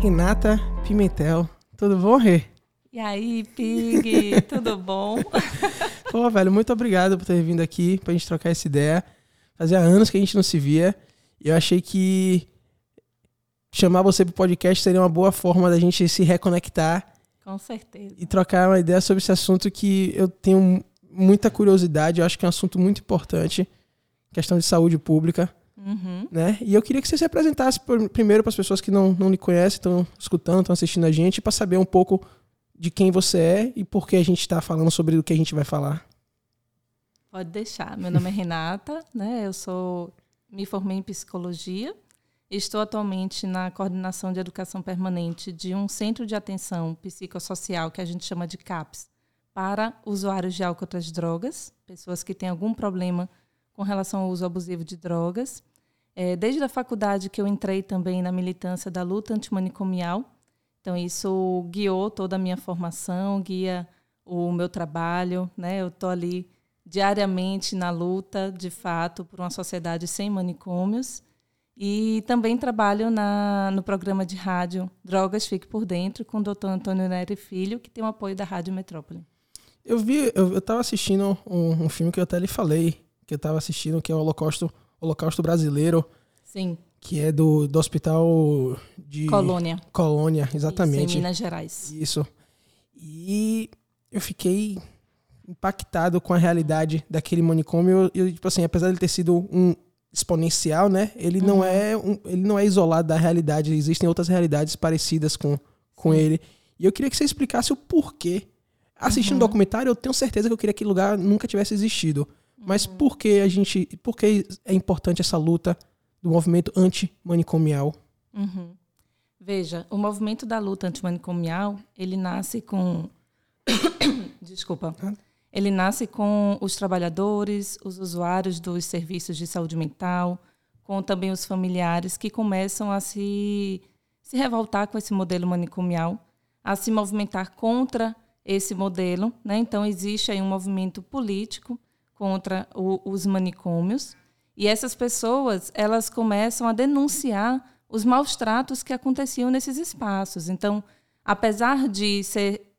Renata Pimentel. Tudo bom, Rê? E aí, Pig, tudo bom? Pô, velho, muito obrigado por ter vindo aqui pra gente trocar essa ideia. Fazia anos que a gente não se via. E eu achei que chamar você pro podcast seria uma boa forma da gente se reconectar. Com certeza. E trocar uma ideia sobre esse assunto que eu tenho muita curiosidade. Eu acho que é um assunto muito importante. Questão de saúde pública. Uhum. Né? E eu queria que você se apresentasse por, primeiro para as pessoas que não, não lhe conhecem, estão escutando, estão assistindo a gente, para saber um pouco de quem você é e por que a gente está falando sobre o que a gente vai falar. Pode deixar. Meu nome é Renata, né? Eu sou me formei em psicologia. Estou atualmente na coordenação de educação permanente de um centro de atenção psicossocial que a gente chama de CAPS para usuários de álcool e outras drogas, pessoas que têm algum problema com relação ao uso abusivo de drogas. É, desde a faculdade que eu entrei também na militância da luta antimanicomial, então isso guiou toda a minha formação, guia o meu trabalho, né? Eu estou ali diariamente na luta, de fato, por uma sociedade sem manicômios. E também trabalho na, no programa de rádio Drogas Fique por Dentro, com o doutor Antônio Nery Filho, que tem o apoio da Rádio Metrópole. Eu vi, eu estava assistindo um, um, filme que eu até lhe falei, que eu estava assistindo, que é o Holocausto, Holocausto Brasileiro. Sim. Que é do, do hospital de. Colônia. Colônia, exatamente. Isso, em Minas Gerais. Isso. E eu fiquei impactado com a realidade daquele manicômio. E, tipo assim, apesar de ele ter sido um exponencial, né? Ele uhum. não é um, ele não é isolado da realidade. Existem outras realidades parecidas com, com ele. E eu queria que você explicasse o porquê. Assistindo o uhum. um documentário, eu tenho certeza que eu queria que aquele lugar nunca tivesse existido. Mas uhum. por que a gente. Por que é importante essa luta do movimento antimanicomial? Uhum. Veja, o movimento da luta antimanicomial, ele nasce com. Desculpa. Ele nasce com os trabalhadores, os usuários dos serviços de saúde mental, com também os familiares que começam a se, se revoltar com esse modelo manicomial, a se movimentar contra esse modelo. Né? Então, existe aí um movimento político contra o, os manicômios. E essas pessoas, elas começam a denunciar os maus tratos que aconteciam nesses espaços. Então, apesar de ser,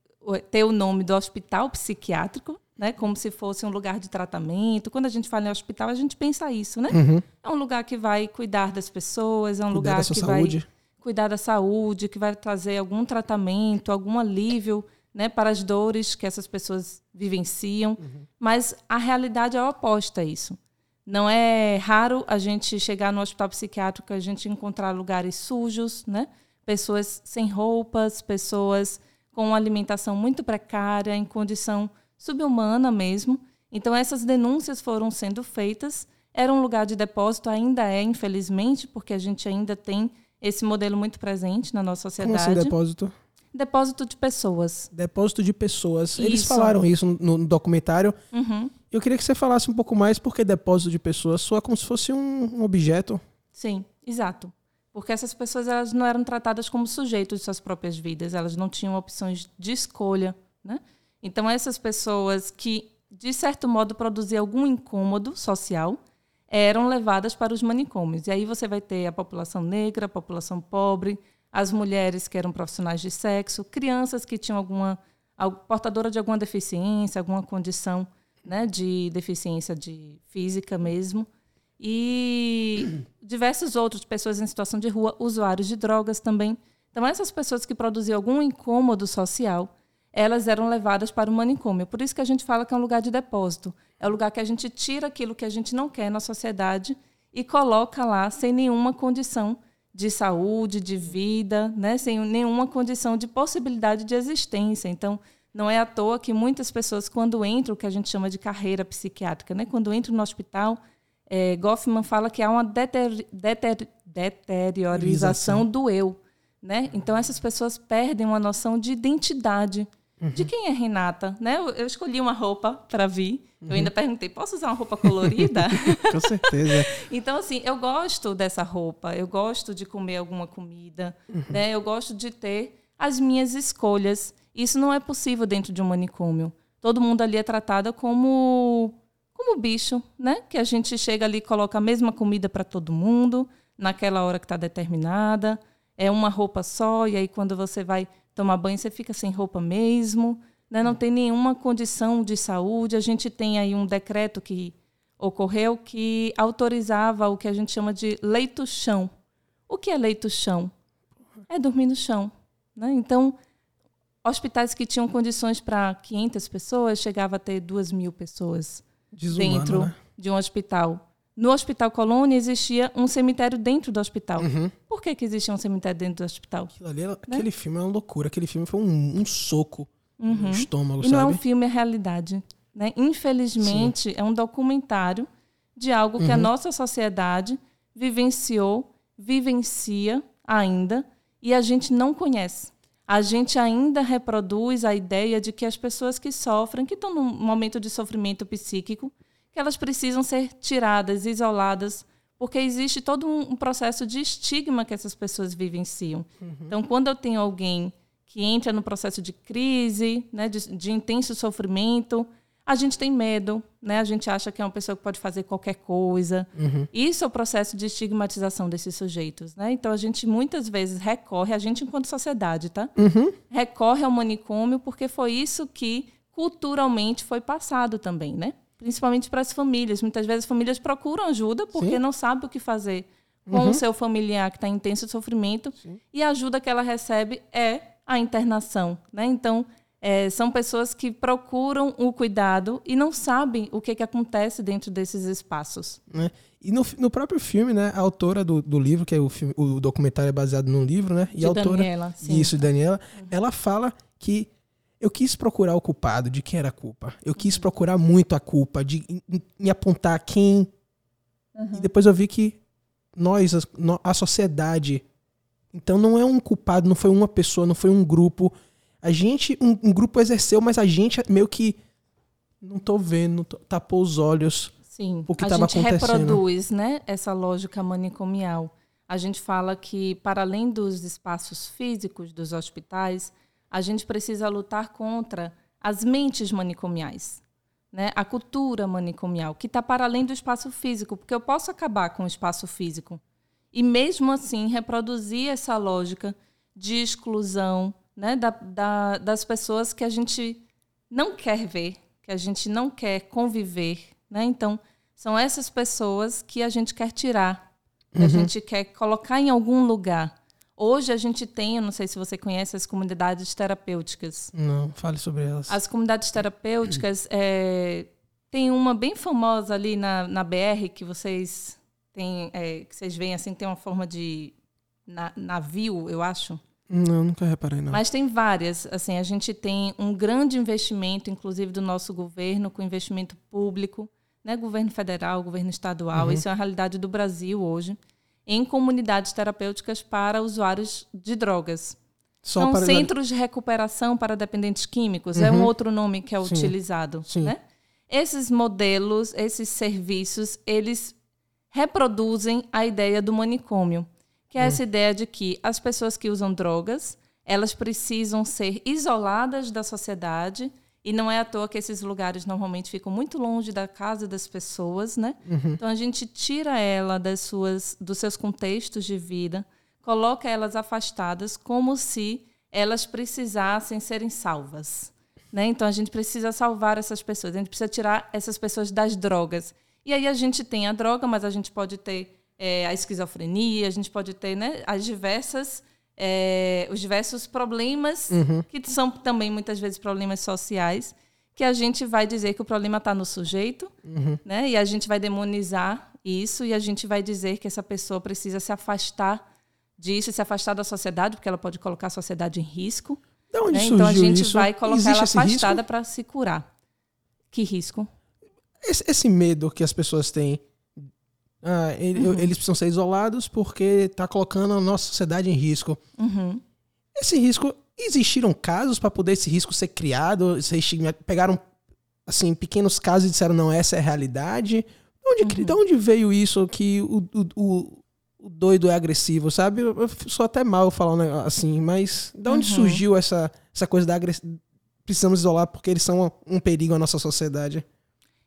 ter o nome do hospital psiquiátrico, né? Como se fosse um lugar de tratamento. Quando a gente fala em hospital, a gente pensa isso, né? Uhum. É um lugar que vai cuidar das pessoas, é um cuidar lugar que saúde. vai cuidar da saúde, que vai trazer algum tratamento, algum alívio, né, para as dores que essas pessoas vivenciam. Uhum. Mas a realidade é oposta a isso. Não é raro a gente chegar no hospital psiquiátrico a gente encontrar lugares sujos, né? Pessoas sem roupas, pessoas com alimentação muito precária, em condição subhumana mesmo. Então, essas denúncias foram sendo feitas. Era um lugar de depósito, ainda é, infelizmente, porque a gente ainda tem esse modelo muito presente na nossa sociedade. Como assim, depósito? Depósito de pessoas. Depósito de pessoas. Isso. Eles falaram isso no, no documentário. Uhum. Eu queria que você falasse um pouco mais porque depósito de pessoas soa como se fosse um, um objeto. Sim, exato. Porque essas pessoas elas não eram tratadas como sujeitos de suas próprias vidas, elas não tinham opções de escolha, né? Então, essas pessoas que, de certo modo, produziam algum incômodo social eram levadas para os manicômios. E aí você vai ter a população negra, a população pobre, as mulheres que eram profissionais de sexo, crianças que tinham alguma portadora de alguma deficiência, alguma condição né, de deficiência de física mesmo, e diversos outros pessoas em situação de rua, usuários de drogas também. Então essas pessoas que produziam algum incômodo social elas eram levadas para o manicômio. Por isso que a gente fala que é um lugar de depósito. É o lugar que a gente tira aquilo que a gente não quer na sociedade e coloca lá sem nenhuma condição de saúde, de vida, né? sem nenhuma condição de possibilidade de existência. Então, não é à toa que muitas pessoas, quando entram, o que a gente chama de carreira psiquiátrica, né? quando entram no hospital, é, Goffman fala que há uma deter, deter, deteriorização do eu. Né? Então, essas pessoas perdem uma noção de identidade, Uhum. De quem é Renata? Né? Eu, eu escolhi uma roupa para vir. Uhum. Eu ainda perguntei: posso usar uma roupa colorida? Com certeza. então, assim, eu gosto dessa roupa, eu gosto de comer alguma comida, uhum. né? eu gosto de ter as minhas escolhas. Isso não é possível dentro de um manicômio. Todo mundo ali é tratado como, como bicho, né? Que a gente chega ali e coloca a mesma comida para todo mundo, naquela hora que está determinada. é uma roupa só, e aí quando você vai tomar banho, você fica sem roupa mesmo, né? não tem nenhuma condição de saúde. A gente tem aí um decreto que ocorreu que autorizava o que a gente chama de leito-chão. O que é leito-chão? É dormir no chão. Né? Então, hospitais que tinham condições para 500 pessoas, chegava a ter 2 mil pessoas Desumano, dentro né? de um hospital. No Hospital Colônia existia um cemitério dentro do hospital. Uhum. Por que, que existia um cemitério dentro do hospital? Aquilo ali, aquele filme é uma loucura. Aquele filme foi um, um soco no estômago, Uhum. E não é sabe? um filme, é realidade. Né? Infelizmente, é um documentário de algo Uhum. que a nossa sociedade vivenciou, vivencia ainda, e a gente não conhece. A gente ainda reproduz a ideia de que as pessoas que sofrem, que estão num momento de sofrimento psíquico, que elas precisam ser tiradas, isoladas, porque existe todo um processo de estigma que essas pessoas vivenciam. Então, quando eu tenho alguém que entra no processo de crise, né, de, de intenso sofrimento, a gente tem medo, né? A gente acha que é uma pessoa que pode fazer qualquer coisa. Isso é o processo de estigmatização desses sujeitos, né? Então a gente muitas vezes recorre, a gente enquanto sociedade, tá? Recorre ao manicômio porque foi isso que culturalmente foi passado também, né? Principalmente para as famílias. Muitas vezes as famílias procuram ajuda porque Sim. não sabem o que fazer com o seu familiar que está em intenso sofrimento e a ajuda que ela recebe é a internação, né? Então é, são pessoas que procuram o cuidado e não sabem o que, que acontece dentro desses espaços. né? E no, no próprio filme, né, a autora do, do livro, que é o, filme, o documentário é baseado num livro, né? E De a autora, Daniela, sim. isso, Daniela, ela fala que eu quis procurar o culpado, de quem era a culpa. Eu quis procurar muito a culpa, de me apontar quem. E depois eu vi que nós, a, a sociedade. Então não é um culpado, não foi uma pessoa, não foi um grupo. A gente, um, um grupo exerceu, mas a gente meio que não tô vendo, tô- tapou os olhos. Sim, o que a gente acontecendo. reproduz né, essa lógica manicomial. A gente fala que, para além dos espaços físicos dos hospitais, a gente precisa lutar contra as mentes manicomiais, né? a cultura manicomial, que está para além do espaço físico, porque eu posso acabar com o espaço físico e, mesmo assim, reproduzir essa lógica de exclusão né, da- da- das pessoas que a gente não quer ver, que a gente não quer conviver. Né? Então, são essas pessoas que a gente quer tirar, que a gente quer colocar em algum lugar. Hoje a gente tem, eu não sei se você conhece as comunidades terapêuticas. Não, fale sobre elas. As comunidades terapêuticas, é, tem uma bem famosa ali na, na BR que vocês têm, é, que vocês veem assim, tem uma forma de na- navio, eu acho. Não, nunca reparei, não. Mas tem várias. Assim, a gente tem um grande investimento, inclusive do nosso governo, com investimento público, né? governo federal, governo estadual. Isso é a realidade do Brasil hoje, em comunidades terapêuticas para usuários de drogas. Só São para centros de recuperação para dependentes químicos, é um outro nome que é Sim. utilizado. Sim. Né? Esses modelos, esses serviços, eles reproduzem a ideia do manicômio, que é essa ideia de que as pessoas que usam drogas, elas precisam ser isoladas da sociedade e não é à toa que esses lugares normalmente ficam muito longe da casa das pessoas, né? Então a gente tira ela das suas, dos seus contextos de vida, coloca elas afastadas como se elas precisassem serem salvas. Né? Então a gente precisa salvar essas pessoas, a gente precisa tirar essas pessoas das drogas. E aí a gente tem a droga, mas a gente pode ter é, a esquizofrenia, a gente pode ter né, as diversas, é, os diversos problemas, que são também muitas vezes problemas sociais, que a gente vai dizer que o problema está no sujeito, né? e a gente vai demonizar isso, e a gente vai dizer que essa pessoa precisa se afastar disso, se afastar da sociedade, porque ela pode colocar a sociedade em risco. Da onde né? Então a gente isso? vai colocar Existe ela afastada para se curar. Que risco? Esse, esse medo que as pessoas têm. Ah, ele- Uhum. Eles precisam ser isolados porque está colocando a nossa sociedade em risco. Uhum. Esse risco. Existiram casos para poder esse risco ser criado? Ser estigma- pegaram assim, pequenos casos e disseram, não, essa é a realidade. De onde, Uhum. de onde veio isso que o, o, o, doido é agressivo, sabe? Eu, eu sou até mal negócio assim, mas de onde Uhum. surgiu essa, essa coisa da agressividade? Precisamos isolar porque eles são um perigo à nossa sociedade.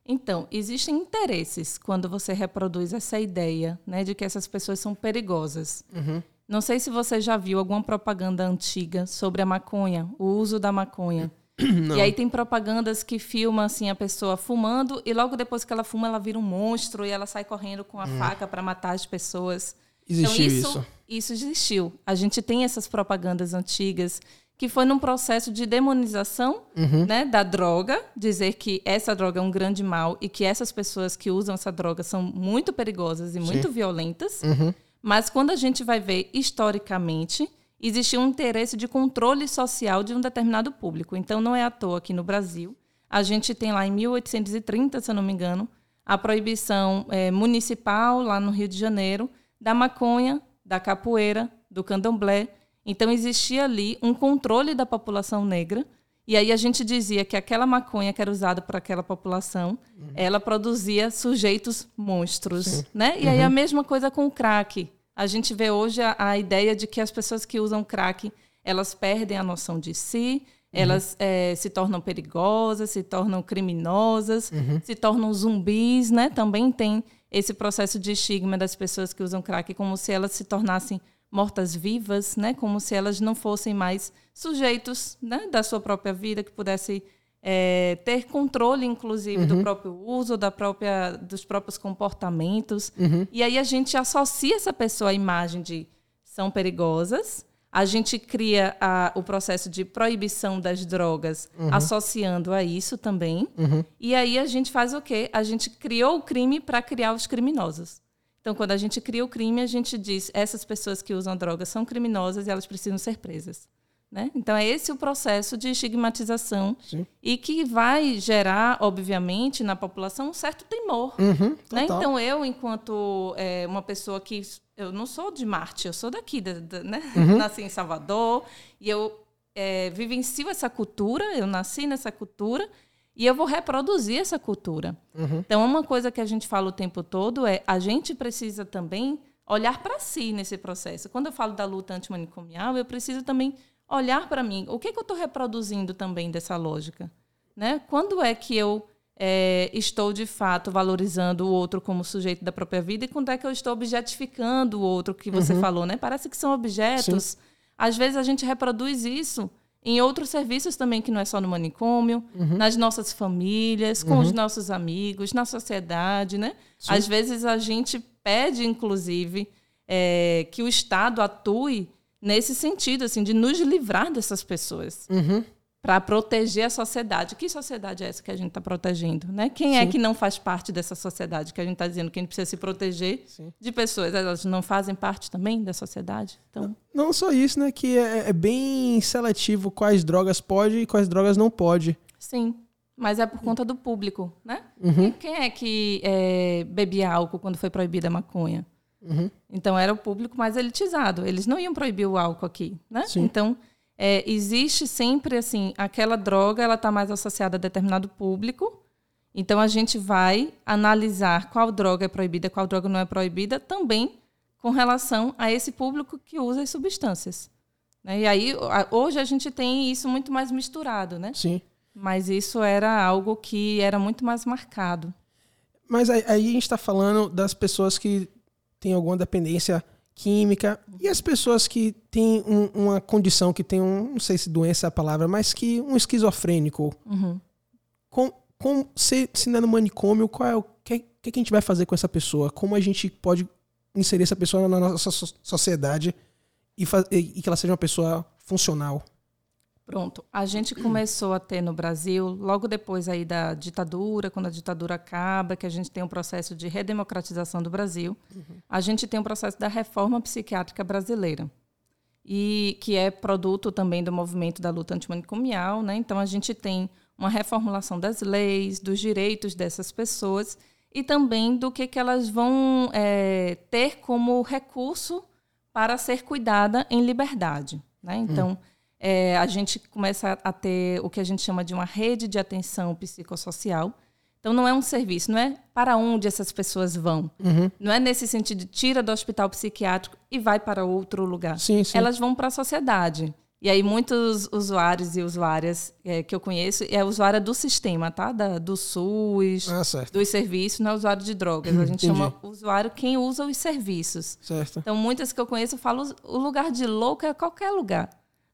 Então, existem interesses quando você reproduz essa ideia né, de que essas pessoas são perigosas. Não sei se você já viu alguma propaganda antiga sobre a maconha, o uso da maconha. Não. E aí tem propagandas que filmam assim a pessoa fumando e logo depois que ela fuma ela vira um monstro e ela sai correndo com a faca para matar as pessoas. Existiu então isso. isso existiu. A gente tem essas propagandas antigas que foi num processo de demonização Uhum. né, da droga, dizer que essa droga é um grande mal e que essas pessoas que usam essa droga são muito perigosas e muito violentas. Uhum. Mas quando a gente vai ver historicamente, existia um interesse de controle social de um determinado público. Então não é à toa que no Brasil a gente tem lá em 1830, se eu não me engano, a proibição eh, municipal lá no Rio de Janeiro da maconha, da capoeira, do candomblé. Então existia ali um controle da população negra. E aí a gente dizia que aquela maconha que era usada por aquela população, ela produzia sujeitos monstros, né? E aí a mesma coisa com o crack. A gente vê hoje a, a ideia de que as pessoas que usam crack, elas perdem a noção de si, elas eh, se tornam perigosas, se tornam criminosas, se tornam zumbis, né? Também tem esse processo de estigma das pessoas que usam crack como se elas se tornassem mortas-vivas, né? Como se elas não fossem mais sujeitos né? da sua própria vida, que pudessem eh, ter controle, inclusive, do próprio uso, da própria, dos próprios comportamentos. E aí a gente associa essa pessoa à imagem de são perigosas. A gente cria a- o processo de proibição das drogas associando a isso também. E aí a gente faz o quê? A gente criou o crime para criar os criminosos. Então, quando a gente cria o crime, a gente diz essas pessoas que usam drogas são criminosas e elas precisam ser presas. Né? Então, é esse o processo de estigmatização Sim. e que vai gerar, obviamente, na população um certo temor. Uhum, Né? Então, eu, enquanto é, uma pessoa que. Eu não sou de Marte, eu sou daqui, da- da- né? Uhum. Nasci em Salvador e eu é, vivencio essa cultura, eu nasci nessa cultura e eu vou reproduzir essa cultura. Uhum. Então, uma coisa que a gente fala o tempo todo é a gente precisa também olhar para si nesse processo. Quando eu falo da luta antimanicomial, eu preciso também olhar para mim. O que, que eu estou reproduzindo também dessa lógica? Né? Quando é que eu é, estou, de fato, valorizando o outro como sujeito da própria vida e quando é que eu estou objetificando o outro que você falou? Né? Parece que são objetos. Às vezes a gente reproduz isso em outros serviços também, que não é só no manicômio, nas nossas famílias, com os nossos amigos, na sociedade, né? Às vezes a gente pede, inclusive, é, que o Estado atue nesse sentido, assim, de nos livrar dessas pessoas Uhum. Para proteger a sociedade. Que sociedade é essa que a gente está protegendo? Né? Quem é que não faz parte dessa sociedade que a gente está dizendo que a gente precisa se proteger Sim. de pessoas? Elas não fazem parte também da sociedade? Então, Não só isso, né? Que é, é bem seletivo quais drogas pode e quais drogas não pode. sim. Mas é por conta do público, né? Uhum. Quem é que é, bebia álcool quando foi proibida a maconha? Uhum. Então era o público mais elitizado. Eles não iam proibir o álcool aqui, né? Sim. Então é, existe sempre assim aquela droga, ela está mais associada a determinado público. Então a gente vai analisar qual droga é proibida, qual droga não é proibida, também com relação a esse público que usa as substâncias. né? E aí hoje a gente tem isso muito mais misturado, né? Sim. Mas isso era algo que era muito mais marcado. Mas aí, aí a gente tá falando das pessoas que têm alguma dependência química e as pessoas que têm um- uma condição que tem um, não sei se doença é a palavra, mas que um esquizofrênico. Uhum. Com, com, se, se não é no manicômio, qual é o que, que, a gente vai fazer com essa pessoa? Como a gente pode inserir essa pessoa na nossa so- sociedade e, e- e que ela seja uma pessoa funcional? Pronto. A gente começou a ter no Brasil, logo depois aí da ditadura, quando a ditadura acaba, que a gente tem um processo de redemocratização do Brasil, a gente tem um processo da reforma psiquiátrica brasileira. E que é produto também do movimento da luta antimanicomial, né? Então a gente tem uma reformulação das leis, dos direitos dessas pessoas e também do que, que elas vão é, ter como recurso para ser cuidada em liberdade. Né? Então, é, a gente começa a ter o que a gente chama de uma rede de atenção psicossocial. Então, não é um serviço, não é para onde essas pessoas vão. Uhum. Não é nesse sentido de tira do hospital psiquiátrico e vai para outro lugar. Sim, sim. Elas vão para a sociedade. E aí, muitos usuários e usuárias é, que eu conheço é usuária do sistema, tá? Da, do SUS, Ah, dos serviços, não é usuário de drogas. A gente Entendi. chama usuário quem usa os serviços. Certo. Então, muitas que eu conheço falam o lugar de louco é qualquer lugar,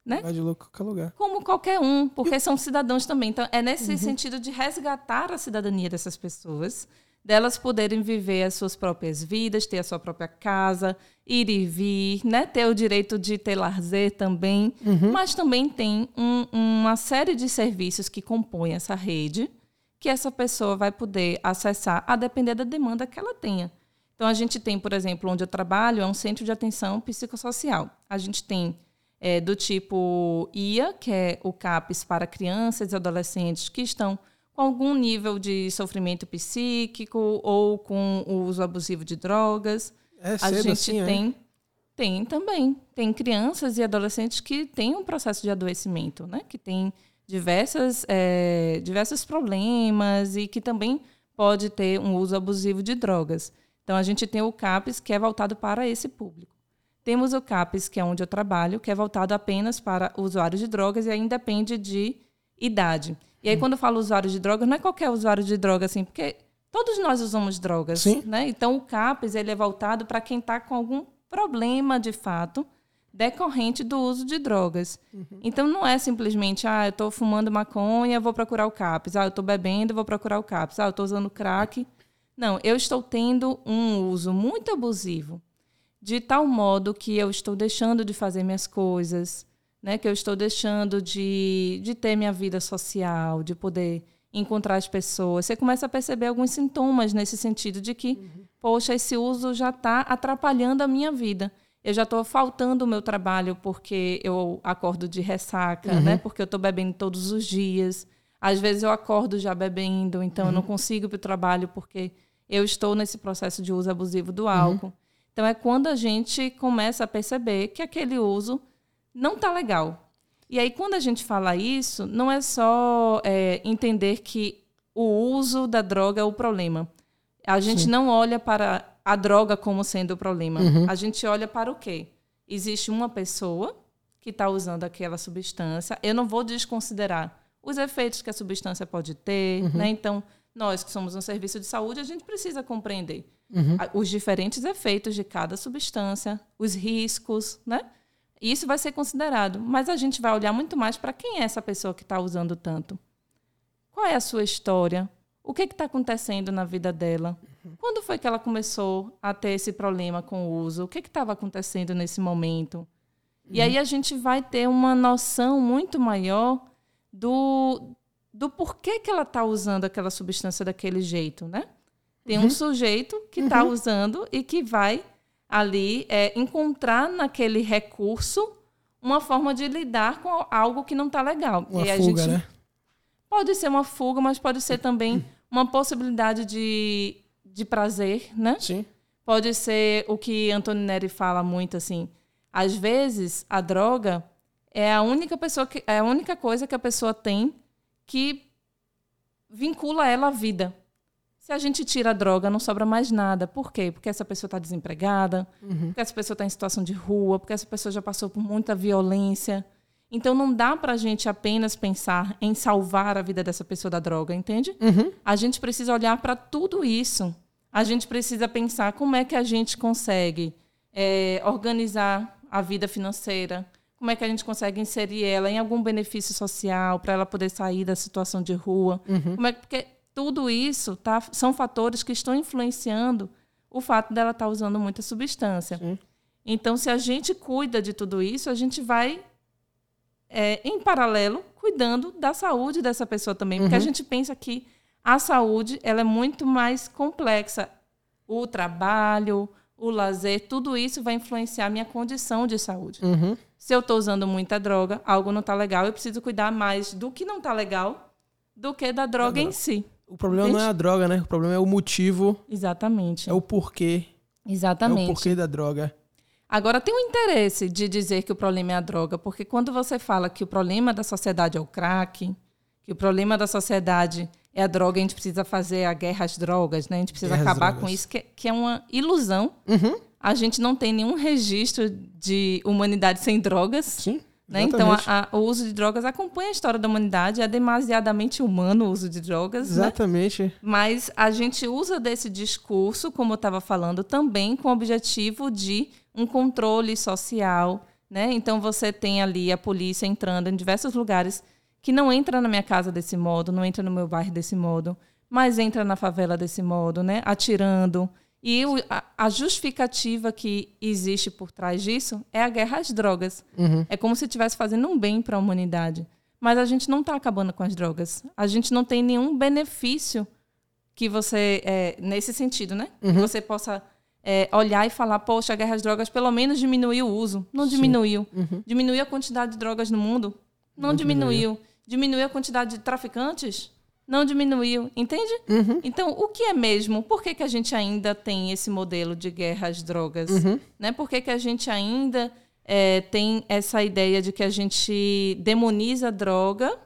né? Vai de louco qualquer lugar. Como qualquer um, porque são cidadãos também. Então, é nesse sentido de resgatar a cidadania dessas pessoas, delas poderem viver as suas próprias vidas, ter a sua própria casa, ir e vir, né? ter o direito de ter lazer também. Mas também tem um- uma série de serviços que compõem essa rede que essa pessoa vai poder acessar a depender da demanda que ela tenha. Então, a gente tem, por exemplo, onde eu trabalho, é um centro de atenção psicossocial. A gente tem é, do tipo IA, que é o CAPS para crianças e adolescentes que estão com algum nível de sofrimento psíquico ou com o uso abusivo de drogas. É A gente assim, é? tem, tem também. Tem crianças e adolescentes que têm um processo de adoecimento, né? Que tem diversas, é, diversos problemas e que também pode ter um uso abusivo de drogas. Então, a gente tem o CAPES, que é voltado para esse público. Temos o CAPES, que é onde eu trabalho, que é voltado apenas para usuários de drogas e aí depende de idade. E aí, quando eu falo usuário de drogas, não é qualquer usuário de droga, assim, porque todos nós usamos drogas, Sim. né? Então, o CAPES, ele é voltado para quem está com algum problema, de fato, decorrente do uso de drogas. Então, não é simplesmente, ah, eu estou fumando maconha, vou procurar o CAPES. Ah, eu estou bebendo, vou procurar o CAPES. Ah, eu estou usando crack. Não, eu estou tendo um uso muito abusivo, de tal modo que eu estou deixando de fazer minhas coisas, né? que eu estou deixando de, de ter minha vida social, de poder encontrar as pessoas. Você começa a perceber alguns sintomas nesse sentido de que, poxa, esse uso já está atrapalhando a minha vida. Eu já estou faltando o meu trabalho porque eu acordo de ressaca, né? porque eu estou bebendo todos os dias. Às vezes eu acordo já bebendo, então eu não consigo ir para o trabalho porque eu estou nesse processo de uso abusivo do álcool. Então é quando a gente começa a perceber que aquele uso não está legal. E aí, quando a gente fala isso, não é só é, entender que o uso da droga é o problema. A gente não olha para a droga como sendo o problema. A gente olha para o quê? Existe uma pessoa que está usando aquela substância. Eu não vou desconsiderar os efeitos que a substância pode ter. Né? Então, nós que somos um serviço de saúde, a gente precisa compreender a- os diferentes efeitos de cada substância, os riscos, né? Isso vai ser considerado, mas a gente vai olhar muito mais para quem é essa pessoa que está usando tanto. Qual é a sua história? O que está acontecendo na vida dela? Quando foi que ela começou a ter esse problema com o uso? O que estava acontecendo nesse momento? E aí a gente vai ter uma noção muito maior do, do porquê que ela está usando aquela substância daquele jeito, né? Tem um sujeito que está usando e que vai ali é, encontrar naquele recurso uma forma de lidar com algo que não está legal. Uma e a fuga, gente né? pode ser uma fuga, mas pode ser também uma possibilidade de, de prazer, né? Sim. Pode ser o que Antônio Neri fala muito assim. Às vezes a droga é a única pessoa que é a única coisa que a pessoa tem que vincula ela à vida. Se a gente tira a droga, não sobra mais nada. Por quê? Porque essa pessoa está desempregada, porque essa pessoa está em situação de rua, porque essa pessoa já passou por muita violência. Então não dá para a gente apenas pensar em salvar a vida dessa pessoa da droga, entende? A gente precisa olhar para tudo isso. A gente precisa pensar como é que a gente consegue é, organizar a vida financeira, como é que a gente consegue inserir ela em algum benefício social para ela poder sair da situação de rua. Como é que- porque tudo isso tá, são fatores que estão influenciando o fato dela estar usando muita substância. Então, se a gente cuida de tudo isso, a gente vai é, em paralelo, cuidando da saúde dessa pessoa também. Porque a gente pensa que a saúde ela é muito mais complexa. O trabalho, o lazer, tudo isso vai influenciar a minha condição de saúde. Uhum. Se eu estou usando muita droga, algo não está legal, eu preciso cuidar mais do que não está legal do que da droga em si. O problema não é a droga, né? O problema é o motivo, Exatamente. é o porquê. É o Exatamente. porquê da droga. Agora, tem um interesse de dizer que o problema é a droga, porque quando você fala que o problema da sociedade é o crack, que o problema da sociedade é a droga, a gente precisa fazer a guerra às drogas, né? A gente precisa Guerra acabar com isso, que, que é uma ilusão. Uhum. A gente não tem nenhum registro de humanidade sem drogas. Sim. Né? Então, a, a, o uso de drogas acompanha a história da humanidade, é demasiadamente humano o uso de drogas. Né? Exatamente. Né? Mas a gente usa desse discurso, como eu estava falando, também com o objetivo de um controle social. Né? Então, você tem ali a polícia entrando em diversos lugares que não entra na minha casa desse modo, não entra no meu bairro desse modo, mas entra na favela desse modo, né? atirando. E o, a, a, justificativa que existe por trás disso é a guerra às drogas. Uhum. É como se estivesse fazendo um bem para a humanidade. Mas a gente não está acabando com as drogas. A gente não tem nenhum benefício que você, é, nesse sentido, né? Uhum. Que você possa é, olhar e falar, poxa, a guerra às drogas pelo menos diminuiu o uso. Não diminuiu. Uhum. Diminuiu a quantidade de drogas no mundo? Não, não diminuiu. diminuiu. Diminuiu a quantidade de traficantes? Não diminuiu, entende? Uhum. Então, o que é mesmo? Por que, que a gente ainda tem esse modelo de guerra às drogas? Uhum. Né? Por que, que a gente ainda é, tem essa ideia de que a gente demoniza a droga,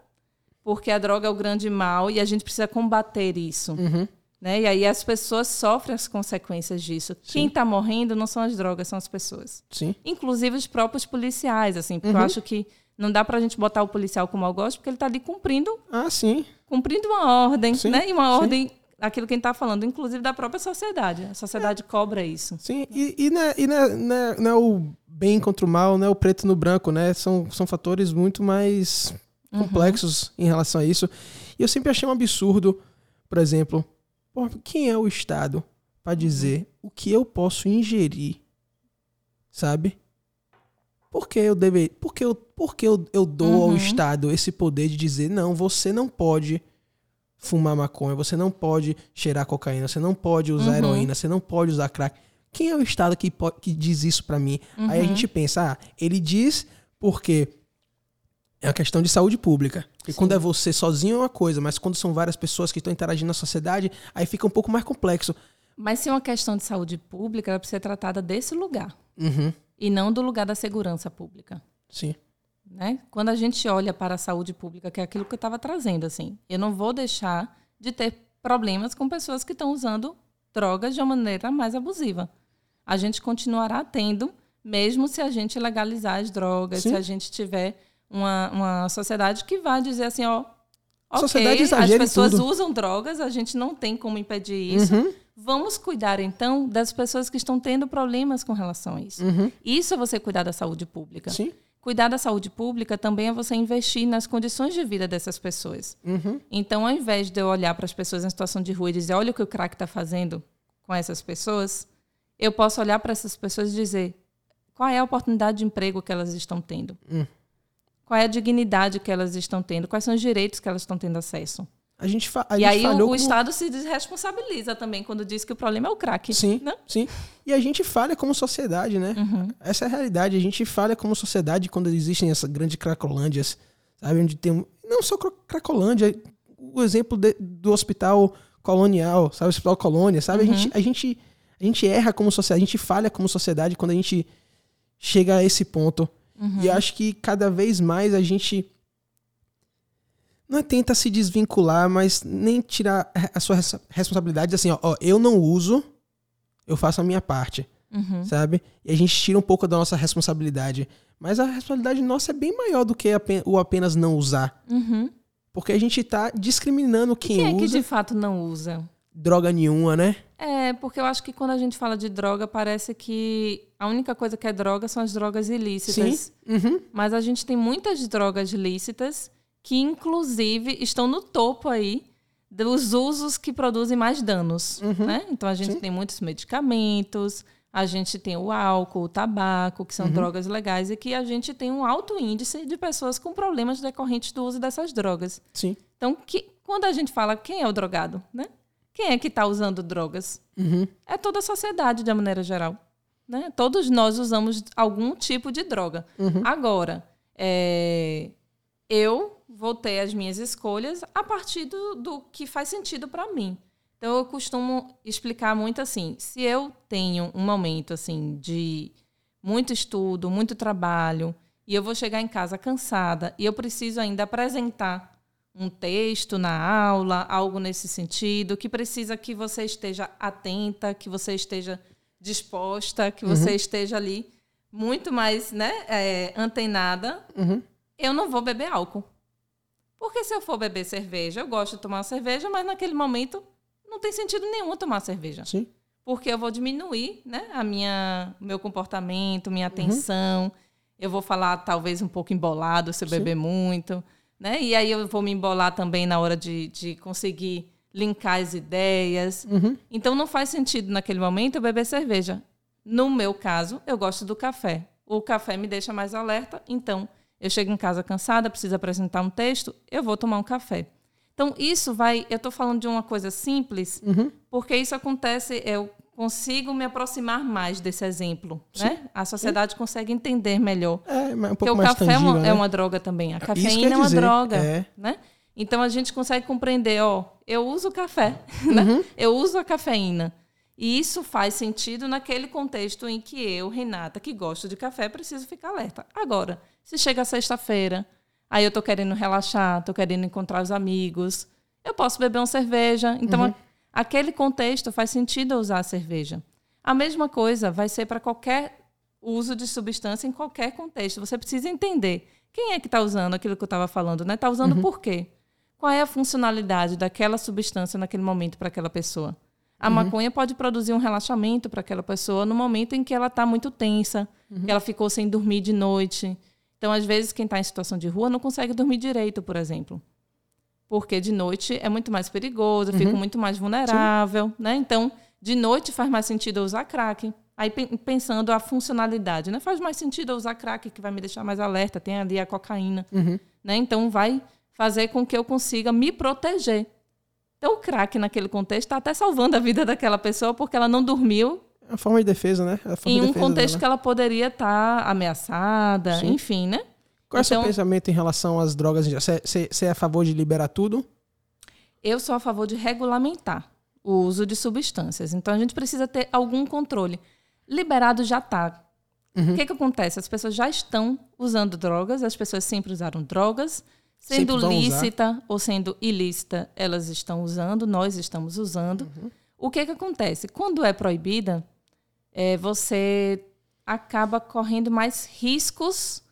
porque a droga é o grande mal e a gente precisa combater isso? Uhum. Né? E aí as pessoas sofrem as consequências disso. Sim. Quem está morrendo não são as drogas, são as pessoas. Sim. Inclusive os próprios policiais, assim, porque eu uhum. acho que não dá para a gente botar o policial como algoz, porque ele está ali cumprindo. Ah, sim. Cumprindo uma ordem, sim, né? E uma sim. ordem, aquilo que a gente está falando, inclusive da própria sociedade. A sociedade é. cobra isso. Sim, e, e, não, é, e não, é, não, é, é, o bem contra o mal, não é o preto no branco, né? São, são fatores muito mais uhum. complexos uhum. em relação a isso. E eu sempre achei um absurdo, por exemplo, quem é o Estado para dizer uhum. o que eu posso ingerir, sabe? Por que eu deve, por que eu, por que eu, eu dou uhum. ao Estado esse poder de dizer, não, você não pode fumar maconha, você não pode cheirar cocaína, você não pode usar uhum. heroína, você não pode usar crack. Quem é o Estado que, que diz isso para mim? Uhum. Aí a uhum. gente pensa, ah, ele diz porque é uma questão de saúde pública. E quando é você sozinho é uma coisa, mas quando são várias pessoas que estão interagindo na sociedade, aí fica um pouco mais complexo. Mas se é uma questão de saúde pública, ela precisa ser tratada desse lugar. Uhum e não do lugar da segurança pública. Sim. Né? Quando a gente olha para a saúde pública, que é aquilo que eu estava trazendo, assim, eu não vou deixar de ter problemas com pessoas que estão usando drogas de uma maneira mais abusiva. A gente continuará tendo, mesmo se a gente legalizar as drogas, Sim. se a gente tiver uma, uma sociedade que vai dizer assim, ó, ok, as pessoas usam drogas, a gente não tem como impedir isso, uhum. Vamos cuidar, então, das pessoas que estão tendo problemas com relação a isso. Uhum. Isso é você cuidar da saúde pública. Sim. Cuidar da saúde pública também é você investir nas condições de vida dessas pessoas. Uhum. Então, ao invés de eu olhar para as pessoas em situação de rua e dizer, olha o que o crack está fazendo com essas pessoas, eu posso olhar para essas pessoas e dizer, qual é a oportunidade de emprego que elas estão tendo? Uhum. Qual é a dignidade que elas estão tendo? Quais são os direitos que elas estão tendo acesso? A gente, fa a e gente aí o, como... Estado se desresponsabiliza também quando diz que o problema é o crack. Sim, né? sim. E a gente falha como sociedade, né? Uhum. Essa é a realidade. A gente falha como sociedade quando existem essas grandes cracolândias, sabe? Onde tem... Não só cracolândia, o exemplo de, do hospital colonial, sabe? O hospital colônia, sabe? Uhum. A, gente, a, gente, a gente erra como sociedade, a gente falha como sociedade quando a gente chega a esse ponto. Uhum. E acho que cada vez mais a gente não é tenta se desvincular, mas nem tirar a sua responsabilidade assim, ó, ó eu não uso, eu faço a minha parte, uhum. sabe? E a gente tira um pouco da nossa responsabilidade. Mas a responsabilidade nossa é bem maior do que o apenas não usar. Uhum. Porque a gente tá discriminando quem, quem usa. Quem é que de fato não usa? Droga nenhuma, né? É, porque eu acho que quando a gente fala de droga, parece que a única coisa que é droga são as drogas ilícitas. Sim. Uhum. Mas a gente tem muitas drogas lícitas que inclusive estão no topo aí dos usos que produzem mais danos, uhum. né? Então a gente Sim. tem muitos medicamentos, a gente tem o álcool, o tabaco, que são uhum. drogas legais e que a gente tem um alto índice de pessoas com problemas decorrentes do uso dessas drogas. Sim. Então, que, quando a gente fala quem é o drogado, né? Quem é que está usando drogas? Uhum. É toda a sociedade, de uma maneira geral. Né? Todos nós usamos algum tipo de droga. Uhum. Agora, é, eu vou ter as minhas escolhas a partir do, do que faz sentido para mim. Então eu costumo explicar muito assim, se eu tenho um momento assim de muito estudo, muito trabalho, e eu vou chegar em casa cansada e eu preciso ainda apresentar um texto na aula, algo nesse sentido, que precisa que você esteja atenta, que você esteja disposta, que você uhum. esteja ali muito mais né, é, antenada, Uhum. eu não vou beber álcool. Porque se eu for beber cerveja, eu gosto de tomar cerveja, mas naquele momento não tem sentido nenhum tomar cerveja. Sim. Porque eu vou diminuir né, a minha, meu comportamento, Uhum. minha atenção. Eu vou falar talvez um pouco embolado se eu Sim. beber muito. Né? E aí eu vou me embolar também na hora de, de conseguir linkar as ideias. Uhum. Então não faz sentido naquele momento eu beber cerveja. No meu caso, eu gosto do café. O café me deixa mais alerta, então eu chego em casa cansada, preciso apresentar um texto, eu vou tomar um café. Então isso vai, eu estou falando de uma coisa simples, Uhum. porque isso acontece, eu consigo me aproximar mais desse exemplo, né? A sociedade consegue entender melhor. É, mas um Porque o café é tangível, uma, né? é uma droga também. A cafeína é uma dizer, droga, é. né? Então a gente consegue compreender, ó, eu uso café, né? Uhum. Eu uso a cafeína. E isso faz sentido naquele contexto em que eu, Renata, que gosto de café, preciso ficar alerta. Agora, se chega sexta-feira, aí eu tô querendo relaxar, tô querendo encontrar os amigos, eu posso beber uma cerveja. Então, Uhum. aquele contexto faz sentido usar a cerveja. A mesma coisa vai ser para qualquer uso de substância em qualquer contexto. Você precisa entender quem é que está usando aquilo que eu estava falando, né? Está usando Uhum. por quê? Qual é a funcionalidade daquela substância naquele momento para aquela pessoa? A Uhum. maconha pode produzir um relaxamento para aquela pessoa no momento em que ela está muito tensa, Uhum. que ela ficou sem dormir de noite. Então, às vezes, quem está em situação de rua não consegue dormir direito, por exemplo. Porque de noite é muito mais perigoso, eu fico muito mais vulnerável, né? Então, de noite faz mais sentido usar crack. Aí pen- pensando a funcionalidade, né? Faz mais sentido usar crack que vai me deixar mais alerta, tem ali a cocaína, Uhum. né? Então vai fazer com que eu consiga me proteger. Então o crack naquele contexto está até salvando a vida daquela pessoa porque ela não dormiu É uma forma de defesa, né? É a em de um contexto dela. que ela poderia estar ameaçada, Sim. enfim, né? Qual é o seu Então- pensamento em relação às drogas? Você é a favor de liberar tudo? Eu sou a favor de regulamentar o uso de substâncias. Então a gente precisa ter algum controle. Liberado já está. Uhum. O que, que acontece? As pessoas já estão usando drogas, as pessoas sempre usaram drogas, sendo vão usar. lícita ou sendo ilícita, elas estão usando, nós estamos usando. Uhum. O que, que acontece? Quando é proibida, é, você acaba correndo mais riscos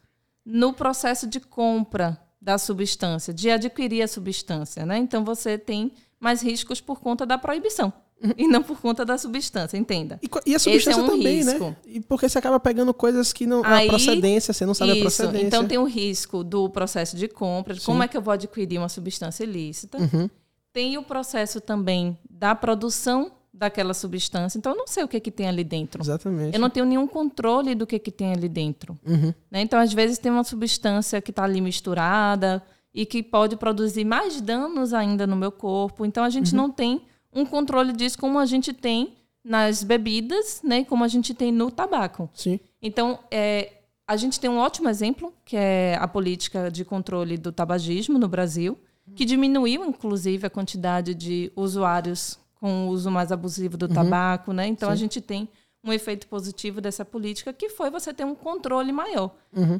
no processo de compra da substância, de adquirir a substância, né? Então você tem mais riscos por conta da proibição e não por conta da substância, entenda. E, e a substância um também, né? risco. E porque você acaba pegando coisas que não. Aí- a procedência, você não sabe a Isso. procedência. Então tem o risco do processo de compra, de Sim. como é que eu vou adquirir uma substância ilícita. Uhum. Tem o processo também da produção daquela substância. Então eu não sei o que, que tem ali dentro. Exatamente. Eu não tenho nenhum controle do que, que tem ali dentro. Uhum. né? Então, às vezes, tem uma substância que está ali misturada e que pode produzir mais danos ainda no meu corpo. Então, a gente não tem um controle disso como a gente tem nas bebidas, né? Como a gente tem no tabaco. Sim. Então, é, a gente tem um ótimo exemplo, que é a política de controle do tabagismo no Brasil, que diminuiu, inclusive, a quantidade de usuários com o uso mais abusivo do tabaco, né? Então, a gente tem um efeito positivo dessa política, que foi você ter um controle maior.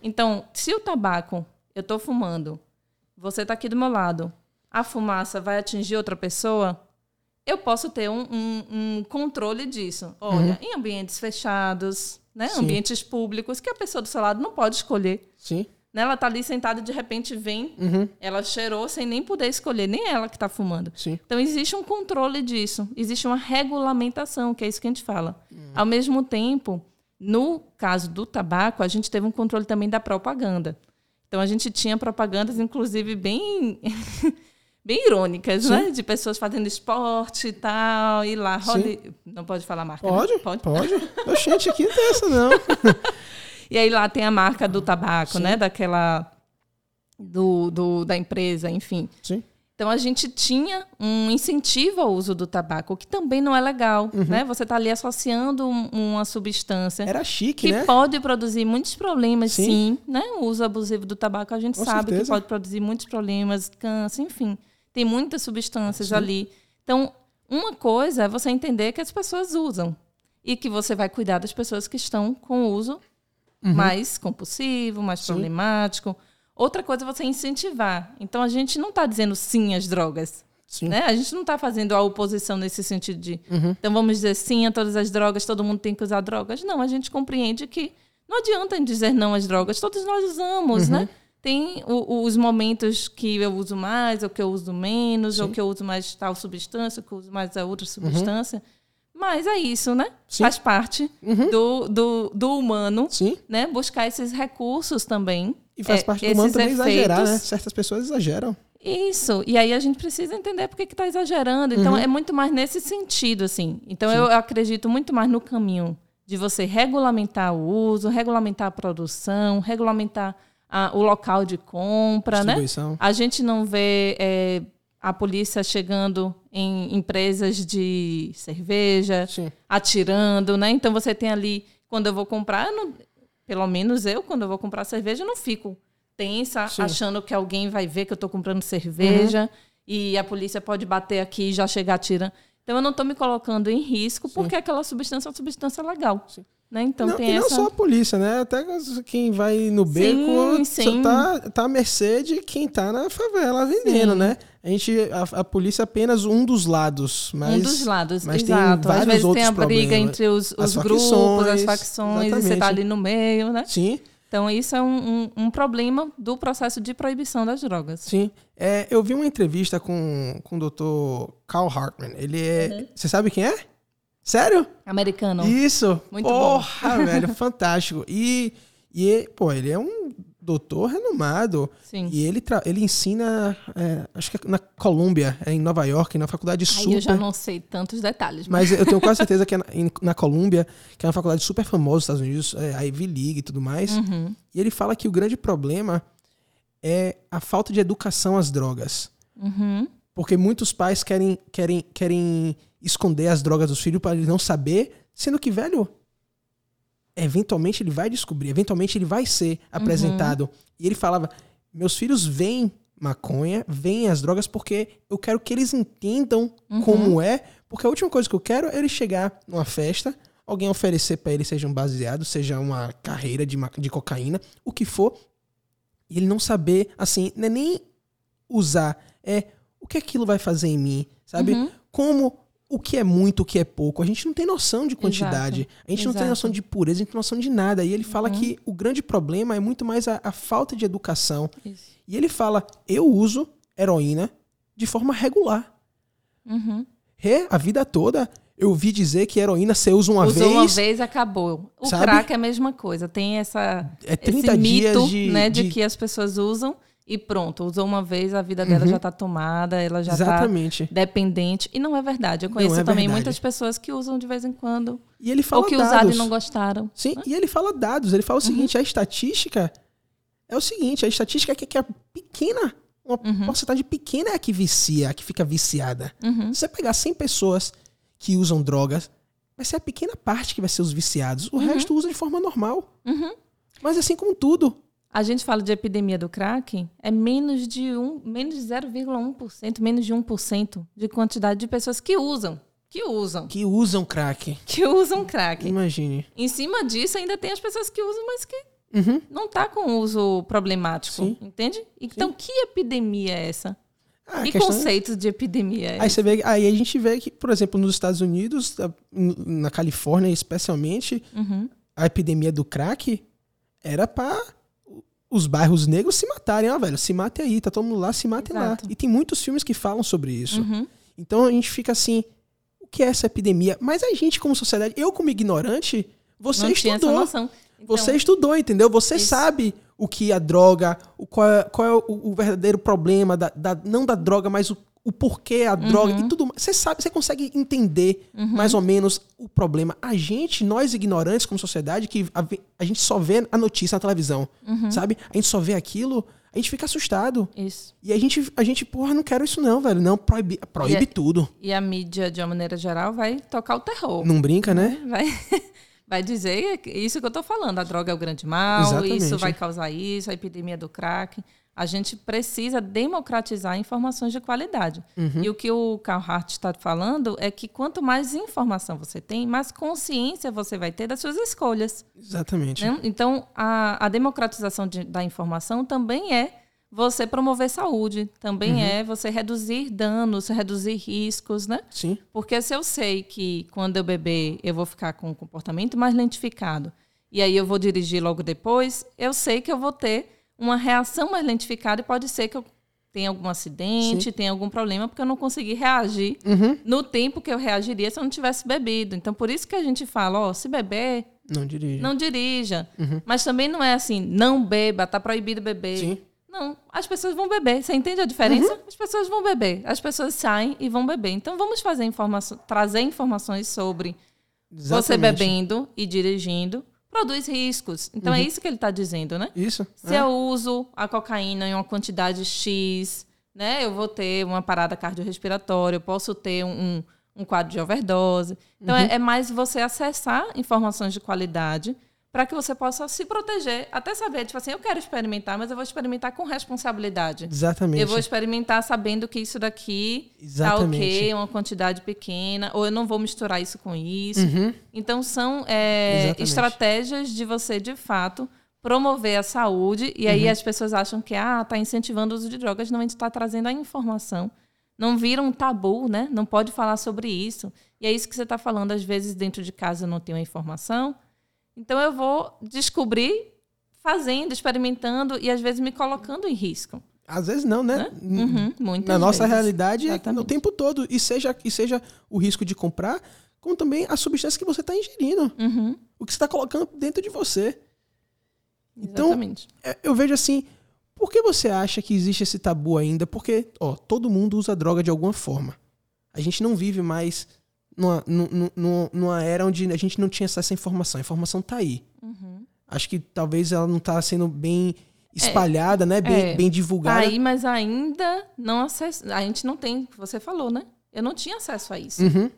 Então, se o tabaco, eu estou fumando, você está aqui do meu lado, a fumaça vai atingir outra pessoa, eu posso ter um, um- um controle disso. Olha, em ambientes fechados, né? Sim. ambientes públicos, que a pessoa do seu lado não pode escolher. Sim. Né? Ela está ali sentada e de repente vem, Uhum. ela cheirou sem nem poder escolher, nem ela que está fumando. Sim. Então, existe um controle disso, existe uma regulamentação, que é isso que a gente fala. Ao mesmo tempo, no caso do tabaco, a gente teve um controle também da propaganda. Então, a gente tinha propagandas, inclusive, bem. bem irônicas, Sim. né? De pessoas fazendo esporte e tal, e lá, rode... não pode falar marca, né? Pode? Pode. Pode. Oxente, aqui não tem essa, não. E aí lá tem a marca do tabaco, Sim. né? Daquela. Do, do, da empresa, enfim. Sim. Então a gente tinha um incentivo ao uso do tabaco, o que também não é legal, Uhum. né? Você está ali associando um- uma substância Era chique, que né? pode produzir muitos problemas, Sim. sim, né? O uso abusivo do tabaco a gente Com sabe que certeza. pode produzir muitos problemas, câncer, enfim, tem muitas substâncias Sim. ali. Então uma coisa é você entender que as pessoas usam e que você vai cuidar das pessoas que estão com o uso mais compulsivo, mais Uhum. Sim. problemático. Outra coisa é você incentivar. Então, a gente não está dizendo sim às drogas. Sim. Né? A gente não está fazendo a oposição nesse sentido de. Uhum. Então, vamos dizer sim a todas as drogas, todo mundo tem que usar drogas. Não, a gente compreende que Não adianta dizer não às drogas, todos nós usamos, Uhum. né? Tem o- os momentos que eu uso mais, ou que eu uso menos, Sim. Uhum. ou que eu uso mais tal substância, ou que eu uso mais a outra substância. Mas é isso, né? Sim. Faz parte do, do, do humano, Sim. né? Buscar esses recursos também. E faz é, parte do humano também exagerar, né? efeitos. Certas pessoas exageram. Isso. E aí a gente precisa entender por que está exagerando. Então, Uhum. é muito mais nesse sentido, assim. Então, eu acredito muito mais no caminho de você regulamentar o uso, regulamentar a produção, regulamentar a- o local de compra, né? A gente não vê é, a polícia chegando em empresas de cerveja, Sim. atirando, né? Então você tem ali, quando eu vou comprar, eu não- pelo menos eu, quando eu vou comprar cerveja, eu não fico tensa, Sim. achando que alguém vai ver que eu estou comprando cerveja Uhum. e a polícia pode bater aqui e já chegar atirando. Então eu não estou me colocando em risco porque aquela substância é uma substância legal. Né? Então não, tem não essa. só a polícia, né? Até quem vai no beco sim. só tá, tá à mercê de quem tá na favela vendendo, né? A gente, a, a polícia é apenas um dos lados, mas um dos lados, mas tem exato. Às vários vezes tem outros a briga problemas. entre os, As os grupos, as facções, facções, e você está ali no meio, né? sim, Então, isso é um, um, um problema do processo de proibição das drogas. sim. É, eu vi uma entrevista com, com o Dr. Carl Hartman. Ele é, Uhum. você sabe quem é? Sério? Americano. Isso. Muito Porra, velho, fantástico. E e pô, ele é um doutor renomado. Sim. E ele, ele ensina, é, acho que é na Colômbia, é em Nova York, na faculdade Aí super. eu já não sei tantos detalhes. Mas... Mas eu tenho quase certeza que é na, na Colômbia, que é uma faculdade super famosa nos Estados Unidos, é, a Ivy League e tudo mais. Uhum. E ele fala que o grande problema é a falta de educação às drogas. Uhum. Porque muitos pais querem, querem, querem esconder as drogas dos filhos para ele não saber, sendo que, velho, eventualmente ele vai descobrir, eventualmente ele vai ser apresentado. E ele falava: meus filhos veem maconha, veem as drogas porque eu quero que eles entendam como é, porque a última coisa que eu quero é ele chegar numa festa, alguém oferecer para ele seja um baseado, seja uma carreira de, de cocaína, o que for, e ele não saber, assim, não é nem usar, é o que aquilo vai fazer em mim, sabe? Uhum. Como o que é muito, o que é pouco. A gente não tem noção de quantidade. A gente não tem exato. noção de pureza, a gente não tem noção de nada. E ele fala Uhum. que o grande problema é muito mais a, a falta de educação. Isso. E ele fala: eu uso heroína de forma regular. Uhum. É, a vida toda eu ouvi dizer que heroína você usa uma Usou vez. uma vez, acabou. O sabe? crack é a mesma coisa. Tem essa, É 30 esse dias mito de- né, de, de- que as pessoas usam e pronto. Usou uma vez, a vida dela já está tomada, ela já está dependente. E não é verdade. Eu conheço é também verdade. muitas pessoas que usam de vez em quando. E ele fala ou que dados. usaram e não gostaram. Sim, e ele fala dados. Ele fala o Uhum. seguinte: a estatística é o seguinte: a estatística é que, que é pequena, uma Uhum. porcentagem pequena é a que vicia, a que fica viciada. Uhum. Se você pegar 100 pessoas que usam drogas, vai ser a pequena parte que vai ser os viciados. O Uhum. resto usa de forma normal. Mas assim como tudo. A gente fala de epidemia do crack, é menos de um, menos de 0,1%, menos de 1% de quantidade de pessoas que usam, que usam, Que usam crack. que usam crack. Imagine. Em cima disso, ainda tem as pessoas que usam, mas que Uhum. não tá com uso problemático, Sim. entende? Então, que epidemia é essa? Ah, que questão- conceitos de epidemia é Aí você vê, aí a gente vê que, por exemplo, nos Estados Unidos, na Califórnia especialmente, Uhum. a epidemia do crack era para os bairros negros se matarem, ó, velho, se mate aí, tá todo mundo lá, se matem lá. Exato. E tem muitos filmes que falam sobre isso. Uhum. Então a gente fica assim, o que é essa epidemia? Mas a gente como sociedade, eu como ignorante, você Não estudou. Então, Você estudou, entendeu? Você Isso. sabe o que é a droga, o, qual é, qual é o, o verdadeiro problema, da, da- não da droga, mas o, o porquê a droga Uhum. e tudo mais. Você sabe, você consegue entender mais ou menos o problema. A gente, nós ignorantes como sociedade, que a, a gente só vê a notícia na televisão, Uhum. sabe? A gente só vê aquilo, a gente fica assustado. Isso. E a gente, a gente, porra, não quero isso não, velho. Não, proíbe, proíbe E é- tudo. E a mídia, de uma maneira geral, vai tocar o terror. Não brinca, né? Vai, vai dizer isso que eu tô falando. A droga é o grande mal, Exatamente. isso vai causar isso, a epidemia do crack. A gente precisa democratizar informações de qualidade. Uhum. E o que o Carl Hart está falando é que quanto mais informação você tem, mais consciência você vai ter das suas escolhas. Exatamente. né? Então, a, a democratização de- da informação também é você promover saúde, também Uhum. é você reduzir danos, reduzir riscos, né? Sim. Porque se eu sei que quando eu beber eu vou ficar com um comportamento mais lentificado e aí eu vou dirigir logo depois, eu sei que eu vou ter uma reação mais lentificada e pode ser que eu tenha algum acidente, Sim. tenha algum problema, porque eu não consegui reagir uhum. no tempo que eu reagiria se eu não tivesse bebido. Então, por isso que a gente fala, ó, se beber, não dirija. Não dirija. Uhum. Mas também não é assim, não beba, tá proibido beber. Sim. Não, as pessoas vão beber. Você entende a diferença? Uhum. As pessoas vão beber. As pessoas saem e vão beber. Então vamos fazer trazer informações sobre Exatamente. você bebendo e dirigindo produz riscos. Então é uhum. é isso que ele está dizendo, né? Isso. Se é. eu uso a cocaína em uma quantidade X, né, eu vou ter uma parada cardiorrespiratória, eu posso ter um, um quadro de overdose. Então uhum. é, é mais você acessar informações de qualidade para que você possa se proteger, até saber, tipo assim, eu quero experimentar, mas eu vou experimentar com responsabilidade. Exatamente. Eu vou experimentar sabendo que isso daqui Exatamente. tá ok, uma quantidade pequena, ou eu não vou misturar isso com isso. Uhum. Então são é, estratégias de você, de fato, promover a saúde, e aí uhum. as pessoas acham que ah, tá incentivando o uso de drogas, não, a gente está trazendo a informação. Não vira um tabu, né? Não pode falar sobre isso. E é isso que você está falando, às vezes dentro de casa eu não tenho a informação, então eu vou descobrir fazendo, experimentando e às vezes me colocando em risco. Às vezes não, né? né? Uhum, Na nossa vezes. realidade, Exatamente. o tempo todo. E seja, e seja o risco de comprar, como também a substância que você está ingerindo. Uhum. O que você está colocando dentro de você. Então, Exatamente. Então, eu vejo assim, por que você acha que existe esse tabu ainda? Porque, ó, todo mundo usa droga de alguma forma. A gente não vive mais numa, numa, numa era onde a gente não tinha acesso à informação. A informação está aí. Uhum. Acho que talvez ela não está sendo bem espalhada, é, né? Bem, é, bem divulgada. Tá aí, mas ainda não acesso. A gente não tem, você falou, né? Eu não tinha acesso a isso. Uhum.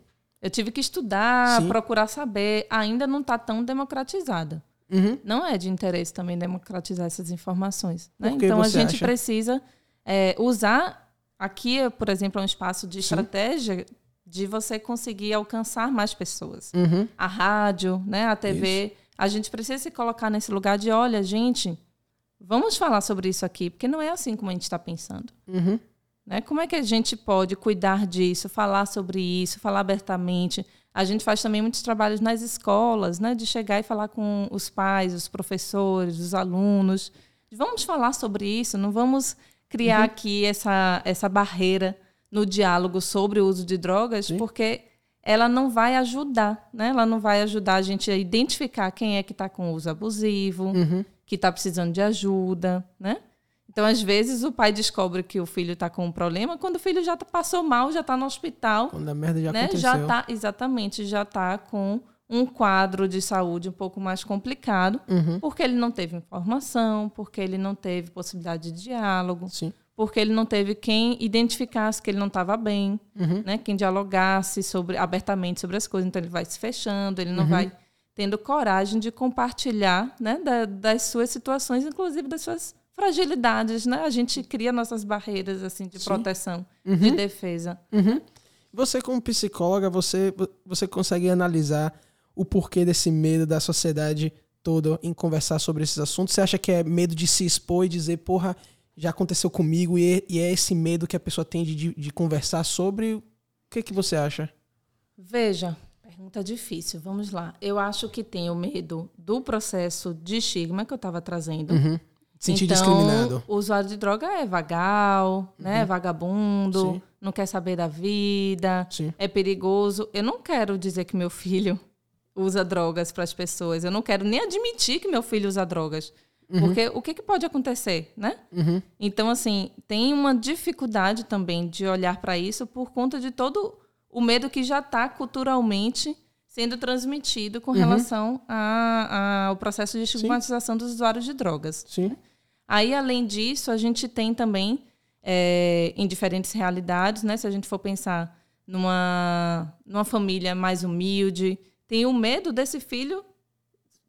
Eu tive que estudar, Sim. procurar saber. Ainda não está tão democratizada. Uhum. Não é de interesse também democratizar essas informações. Né? Então a gente acha? precisa é, usar. Aqui, por exemplo, é um espaço de Sim. De você conseguir alcançar mais pessoas. Uhum. A rádio, né, a TV, isso. a gente precisa se colocar nesse lugar de, olha, gente, vamos falar sobre isso aqui, porque não é assim como a gente está pensando. Uhum. Né? Como é que a gente pode cuidar disso, falar sobre isso, falar abertamente? A gente faz também muitos trabalhos nas escolas, né, de chegar e falar com os pais, os professores, os alunos. Vamos falar sobre isso, não vamos criar uhum. aqui essa, essa barreira no diálogo sobre o uso de drogas, Sim. porque ela não vai ajudar, né? Ela não vai ajudar a gente a identificar quem é que está com uso abusivo, uhum. que está precisando de ajuda, né? Então, às vezes, o pai descobre que o filho está com um problema quando o filho já tá, passou mal, já está no hospital. Quando a merda já né? aconteceu. Já tá, exatamente, já está com um quadro de saúde um pouco mais complicado, uhum. porque ele não teve informação, porque ele não teve possibilidade de diálogo. Sim porque ele não teve quem identificasse que ele não estava bem, uhum. né? Quem dialogasse sobre abertamente sobre as coisas. Então ele vai se fechando, ele não uhum. vai tendo coragem de compartilhar, né? Da, das suas situações, inclusive das suas fragilidades, né? A gente cria nossas barreiras assim de Sim. proteção, uhum. de defesa. Uhum. Você como psicóloga, você você consegue analisar o porquê desse medo da sociedade toda em conversar sobre esses assuntos? Você acha que é medo de se expor e dizer, porra, já aconteceu comigo e é, e é esse medo que a pessoa tem de, de conversar sobre. O que, que você acha? Veja, pergunta difícil. Vamos lá. Eu acho que tem o medo do processo de estigma que eu estava trazendo. Uhum. Sentir então, discriminado. O usuário de droga é vagal, né? uhum. né? Vagabundo, Sim. não quer saber da vida, Sim. é perigoso. Eu não quero dizer que meu filho usa drogas para as pessoas. Eu não quero nem admitir que meu filho usa drogas. Uhum. Porque o que, que, pode acontecer, né? Uhum. Então, assim, tem uma dificuldade também de olhar para isso por conta de todo o medo que já está culturalmente sendo transmitido com uhum. relação ao processo de estigmatização Sim. dos usuários de drogas. Sim. Aí, além disso, a gente tem também, é, em diferentes realidades, né? Se a gente for pensar numa, numa família mais humilde, tem o medo desse filho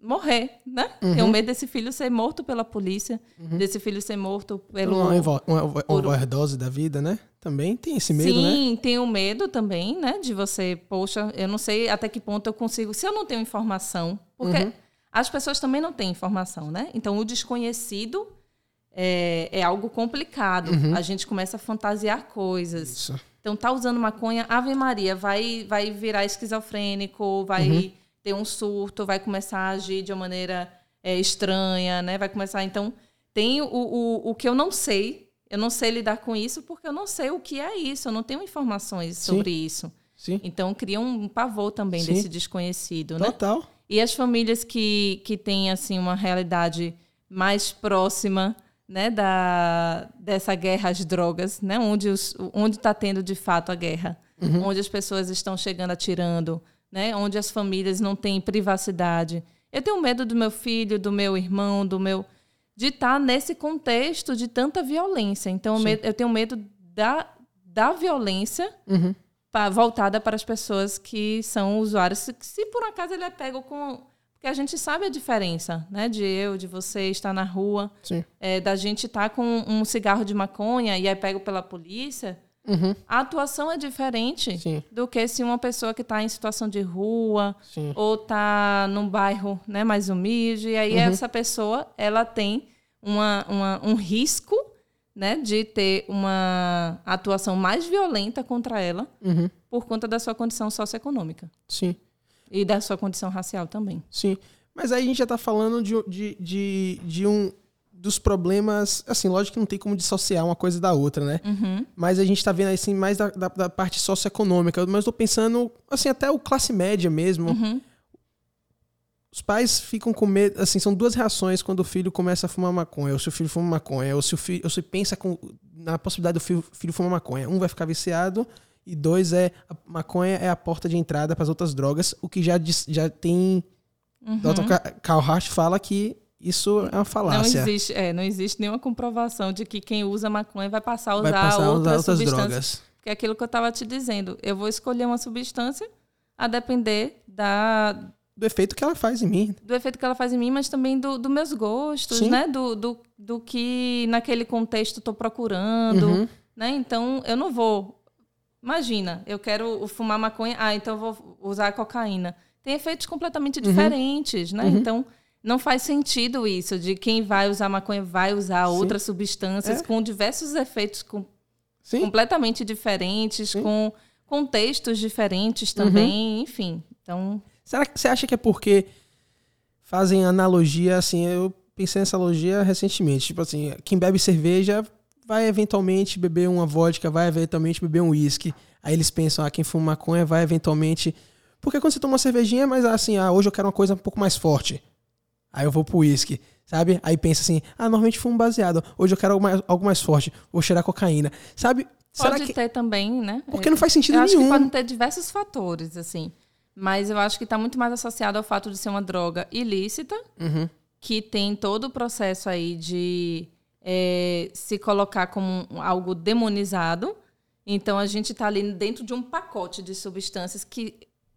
morrer, né? Uhum. Tem o medo desse filho ser morto pela polícia, uhum. desse filho ser morto pelo... Uma, uma, overdose da vida, né? Também tem esse medo, Sim, né? Sim, tem o medo também, né? De você, poxa, eu não sei até que ponto eu consigo... Se eu não tenho informação, porque uhum. as pessoas também não têm informação, né? Então, o desconhecido é, é algo complicado. Uhum. A gente começa a fantasiar coisas. Isso. Então, tá usando maconha, Ave Maria, vai, vai virar esquizofrênico, vai uhum ter um surto, vai começar a agir de uma maneira é, estranha, né? Vai começar. Então, tem o, o, o que eu não sei. Eu não sei lidar com isso porque eu não sei o que é isso. Eu não tenho informações Sim. sobre isso. Sim. Então, cria um pavor também Sim. desse desconhecido, né? Total. E as famílias que, que têm, assim, uma realidade mais próxima né, da, dessa guerra às drogas, né, onde está tendo de fato a guerra, uhum. onde as pessoas estão chegando atirando, né, onde as famílias não têm privacidade. Eu tenho medo do meu filho, do meu irmão, do meu de estar tá nesse contexto de tanta violência. Então Sim. eu tenho medo da, da violência uhum. pra, voltada para as pessoas que são usuários. Se, se por acaso ele é pego com porque a gente sabe a diferença, né? De eu, de você estar na rua, é, da gente estar tá com um cigarro de maconha e é pego pela polícia. Uhum. A atuação é diferente Sim. do que se uma pessoa que está em situação de rua Sim. ou está num bairro né, mais humilde. E aí uhum. essa pessoa ela tem uma, uma, um risco né, de ter uma atuação mais violenta contra ela uhum. por conta da sua condição socioeconômica. Sim. E da sua condição racial também. Sim. Mas aí a gente já está falando de, de, de, de, um dos problemas. Assim, lógico que não tem como dissociar uma coisa da outra, né? Uhum. Mas a gente está vendo assim mais da, da, da, parte socioeconômica. Mas estou pensando, assim, até o classe média mesmo. Uhum. Os pais ficam com medo, assim, são duas reações quando o filho começa a fumar maconha, ou se o filho fuma maconha, ou se o filho, ou se pensa com, na possibilidade do filho, filho fumar maconha. Um vai ficar viciado e dois é a maconha é a porta de entrada para as outras drogas, o que já, já tem. Uhum. Dr. Carl Hart fala que isso é uma falácia. Não existe, é, não existe nenhuma comprovação de que quem usa maconha vai passar a usar, passar outras, outras drogas. Que é aquilo que eu estava te dizendo. Eu vou escolher uma substância a depender da do efeito que ela faz em mim. Do efeito que ela faz em mim, mas também dos do meus gostos, Sim. né? Do, do, do que naquele contexto estou procurando. Uhum. Né? Então, eu não vou Imagina, eu quero fumar maconha, ah, então vou usar cocaína. Tem efeitos completamente uhum. diferentes, né? Uhum. Então, não faz sentido isso de quem vai usar maconha vai usar Sim. outras substâncias é. com diversos efeitos com, completamente diferentes, Sim. com contextos diferentes também, uhum. enfim. Então, será que você acha que é porque fazem analogia assim, eu pensei nessa analogia recentemente, tipo assim, quem bebe cerveja vai eventualmente beber uma vodka, vai eventualmente beber um uísque. Aí eles pensam, ah, quem fuma maconha vai eventualmente. Porque quando você toma uma cervejinha, mas assim, ah, hoje eu quero uma coisa um pouco mais forte. Aí eu vou pro uísque, sabe? Aí pensa assim, ah, normalmente fumo baseado. Hoje eu quero algo mais, algo mais forte, vou cheirar cocaína. Sabe? Pode Será que... ter também, né? Porque não faz sentido eu nenhum. Acho que podem ter diversos fatores, assim. Mas eu acho que está muito mais associado ao fato de ser uma droga ilícita, uhum. que tem todo o processo aí de é, se colocar como algo demonizado. Então a gente está ali dentro de um pacote de substâncias que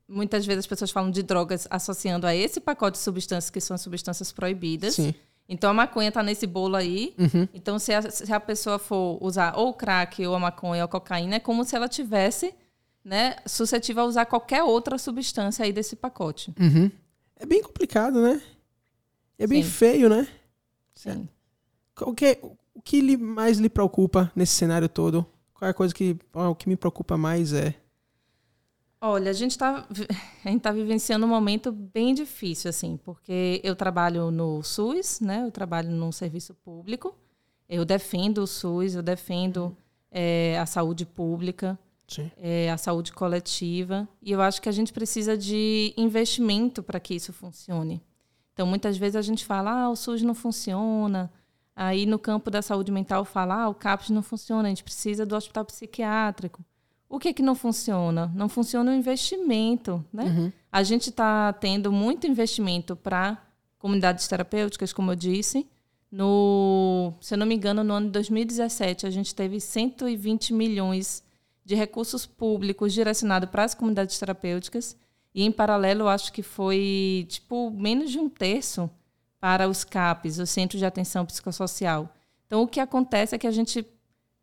muitas vezes as pessoas falam de drogas associando a esse pacote de substâncias que são substâncias proibidas. Sim. Então a maconha está nesse bolo aí. Uhum. Então se a, se a, pessoa for usar ou crack ou a maconha ou a cocaína, é como se ela tivesse né, suscetível a usar qualquer outra substância aí desse pacote. Uhum. É bem complicado, né? É bem Sim. feio, né? Sim. O que, o que mais lhe preocupa nesse cenário todo? Qual é a coisa que, o que me preocupa mais é? Olha, a gente está tá vivenciando um momento bem difícil, assim, porque eu trabalho no SUS, né? Eu trabalho num serviço público. Eu defendo o SUS, eu defendo é, a saúde pública, é, a saúde coletiva. E eu acho que a gente precisa de investimento para que isso funcione. Então, muitas vezes a gente fala, ah, o SUS não funciona, Aí no campo da saúde mental fala, ah, o CAPS não funciona, a gente precisa do hospital psiquiátrico. O que que não funciona? Não funciona o investimento, né? Uhum. A gente está tendo muito investimento para comunidades terapêuticas, como eu disse. No, se eu não me engano, no ano de 2017, a gente teve 120 milhões de recursos públicos direcionados para as comunidades terapêuticas. E, em paralelo, acho que foi, tipo, menos de um terço para os CAPs, os Centros de Atenção Psicossocial. Então, o que acontece é que a gente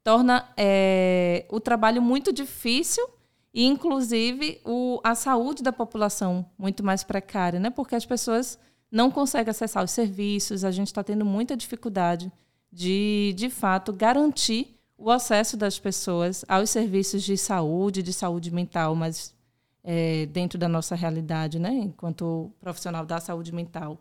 torna é, o trabalho muito difícil e, inclusive, o, a saúde da população muito mais precária, né? porque as pessoas não conseguem acessar os serviços, a gente está tendo muita dificuldade de, de fato, garantir o acesso das pessoas aos serviços de saúde, de saúde mental mais é, dentro da nossa realidade, né? Enquanto profissional da saúde mental.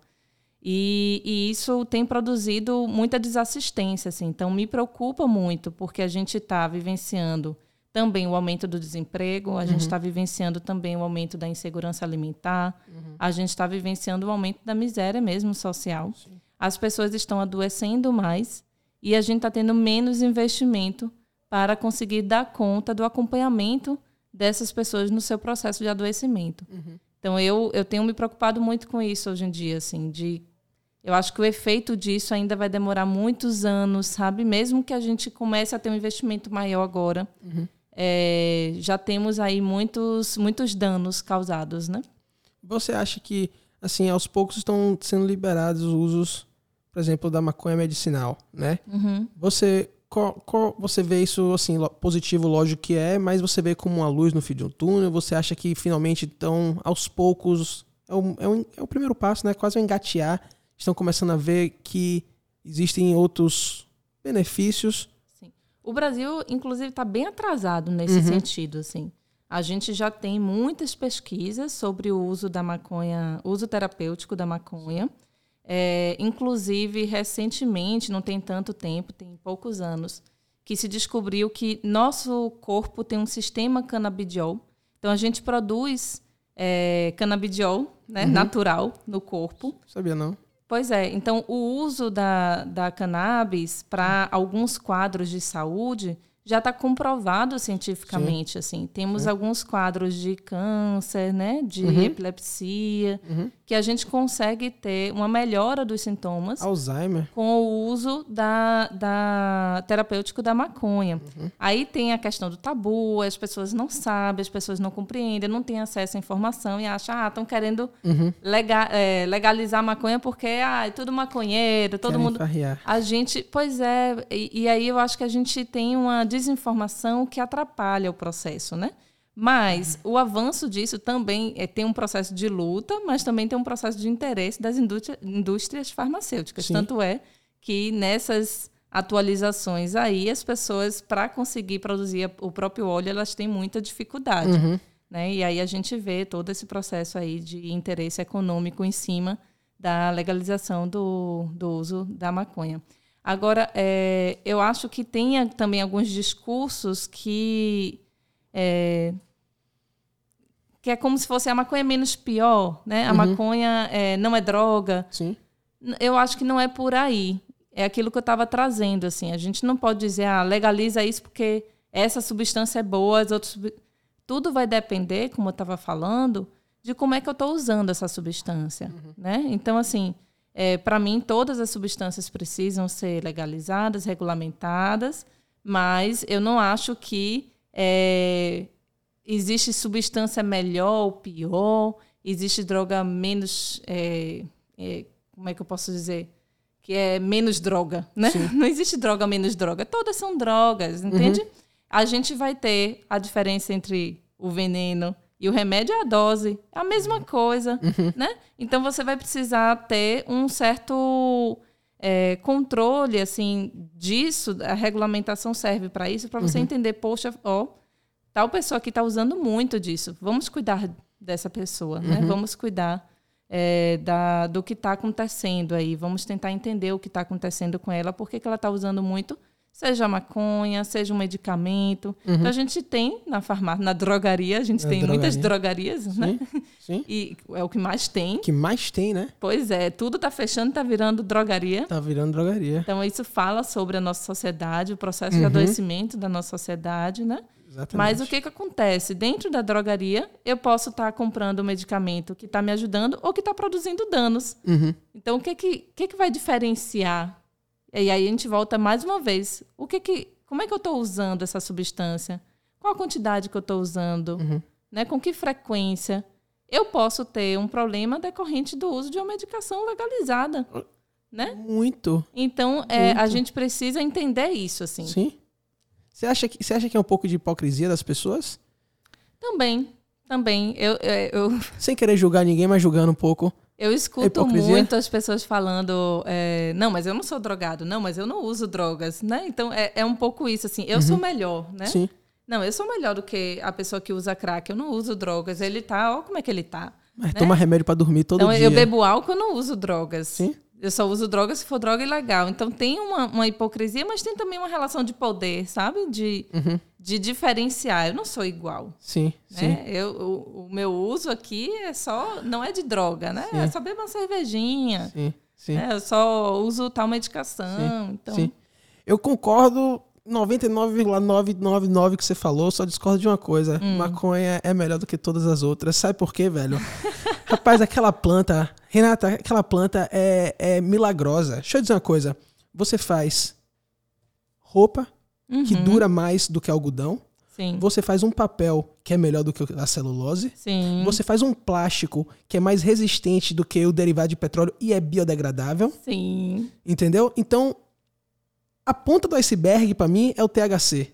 E, e, isso tem produzido muita desassistência, assim. Então, me preocupa muito, porque a gente está vivenciando também o aumento do desemprego, a uhum. gente está vivenciando também o aumento da insegurança alimentar, uhum. a gente está vivenciando o aumento da miséria mesmo social. Sim. As pessoas estão adoecendo mais e a gente está tendo menos investimento para conseguir dar conta do acompanhamento dessas pessoas no seu processo de adoecimento. Uhum. Então, eu, eu tenho me preocupado muito com isso hoje em dia, assim, de eu acho que o efeito disso ainda vai demorar muitos anos, sabe? Mesmo que a gente comece a ter um investimento maior agora, uhum. é, já temos aí muitos, muitos danos causados, né? Você acha que, assim, aos poucos estão sendo liberados os usos, por exemplo, da maconha medicinal, né? Uhum. Você, qual, qual, você vê isso, assim, positivo, lógico que é, mas você vê como uma luz no fim de um túnel? Você acha que finalmente estão, aos poucos, é o, é o, é o primeiro passo, né? Quase um engatear estão começando a ver que existem outros benefícios. Sim. O Brasil, inclusive, está bem atrasado nesse uhum. sentido, assim. A gente já tem muitas pesquisas sobre o uso da maconha, uso terapêutico da maconha. É, inclusive, recentemente, não tem tanto tempo, tem poucos anos, que se descobriu que nosso corpo tem um sistema canabidiol. Então, a gente produz é, canabidiol né, uhum. natural no corpo. Sabia não. Pois é, então o uso da, da cannabis para alguns quadros de saúde já está comprovado cientificamente. Sim. Assim, temos alguns quadros de câncer, né, de uhum. epilepsia, uhum. que a gente consegue ter uma melhora dos sintomas. Alzheimer. Com o uso da, da terapêutico da maconha. Uhum. Aí tem a questão do tabu, as pessoas não sabem, as pessoas não compreendem, não têm acesso à informação e acham, ah, estão querendo uhum. legal, é, legalizar a maconha porque ah, é tudo maconheiro, todo Querem mundo. Farrear. A gente, pois é, e, e aí eu acho que a gente tem uma desinformação que atrapalha o processo, né? Mas o avanço disso também é, tem um processo de luta, mas também tem um processo de interesse das indústria, indústrias farmacêuticas. Sim. Tanto é que nessas atualizações aí, as pessoas, para conseguir produzir o próprio óleo, elas têm muita dificuldade. Uhum. Né? E aí a gente vê todo esse processo aí de interesse econômico em cima da legalização do, do uso da maconha. Agora, é, eu acho que tem também alguns discursos que. É, que é como se fosse a maconha menos pior, né? A uhum. maconha é, não é droga. Sim. Eu acho que não é por aí. É aquilo que eu estava trazendo, assim. A gente não pode dizer, ah, legaliza isso porque essa substância é boa, as outras... Tudo vai depender, como eu estava falando, de como é que eu estou usando essa substância, uhum. né? Então, assim, é, Para mim, todas as substâncias precisam ser legalizadas, regulamentadas, mas eu não acho que é, existe substância melhor ou pior, existe droga menos. É, é, como é que eu posso dizer? Que é menos droga, né? Sim. Não existe droga menos droga. Todas são drogas, entende? Uhum. A gente vai ter a diferença entre o veneno e o remédio é a dose. É a mesma coisa, uhum. né? Então você vai precisar ter um certo é, controle, assim, disso. A regulamentação serve para isso, para você uhum. entender, poxa, ó, tal pessoa aqui está usando muito disso. Vamos cuidar dessa pessoa, né? uhum. né? Vamos cuidar é, da, do que está acontecendo aí. Vamos tentar entender o que está acontecendo com ela, por que, que ela está usando muito seja maconha, seja um medicamento. Uhum. Então a gente tem na farmácia, na drogaria, a gente na tem drogaria. muitas drogarias, sim, né? Sim. E é o que mais tem. que mais tem, né? Pois é, tudo está fechando, está virando drogaria. Está virando drogaria. Então isso fala sobre a nossa sociedade, o processo uhum. de adoecimento da nossa sociedade, né? Exatamente. Mas o que, que acontece? Dentro da drogaria, eu posso estar tá comprando um medicamento que está me ajudando ou que está produzindo danos. Uhum. Então, o que, que, que, que vai diferenciar e aí a gente volta mais uma vez. O que que, como é que eu estou usando essa substância? Qual a quantidade que eu estou usando? Uhum. Né? Com que frequência? Eu posso ter um problema decorrente do uso de uma medicação legalizada. Né? Muito. Então, é, a gente precisa entender isso, assim. Sim. Você acha, que, você acha que é um pouco de hipocrisia das pessoas? Também. Também. Eu, é, eu... Sem querer julgar ninguém, mas julgando um pouco. Eu escuto muito as pessoas falando, é, não, mas eu não sou drogado, não, mas eu não uso drogas, né? Então é, é um pouco isso, assim, eu uhum. sou melhor, né? Sim. Não, eu sou melhor do que a pessoa que usa crack. Eu não uso drogas. Ele tá, ó como é que ele tá. Mas toma remédio pra dormir todo Então dia. eu bebo álcool, eu não uso drogas. Sim. Eu só uso droga se for droga ilegal. Então tem uma, uma hipocrisia, mas tem também uma relação de poder, sabe? De, de diferenciar. Eu não sou igual. Sim, sim. Né? Eu, o, o meu uso aqui é só. Não é de droga, né? É só beber uma cervejinha. Sim, sim. né? Eu só uso tal medicação. então, Sim. Eu concordo 99,999 que você falou, só discordo de uma coisa. Hum. Maconha é melhor do que todas as outras. Sabe por quê, velho? Rapaz, aquela planta, Renata, aquela planta é, é milagrosa. Deixa eu dizer uma coisa. Você faz roupa que Uhum. dura mais do que algodão. Sim. Você faz um papel que é melhor do que a celulose. Sim. Você faz um plástico que é mais resistente do que o derivado de petróleo e é biodegradável. Sim. Entendeu? Então, a ponta do iceberg, pra mim, é o THC.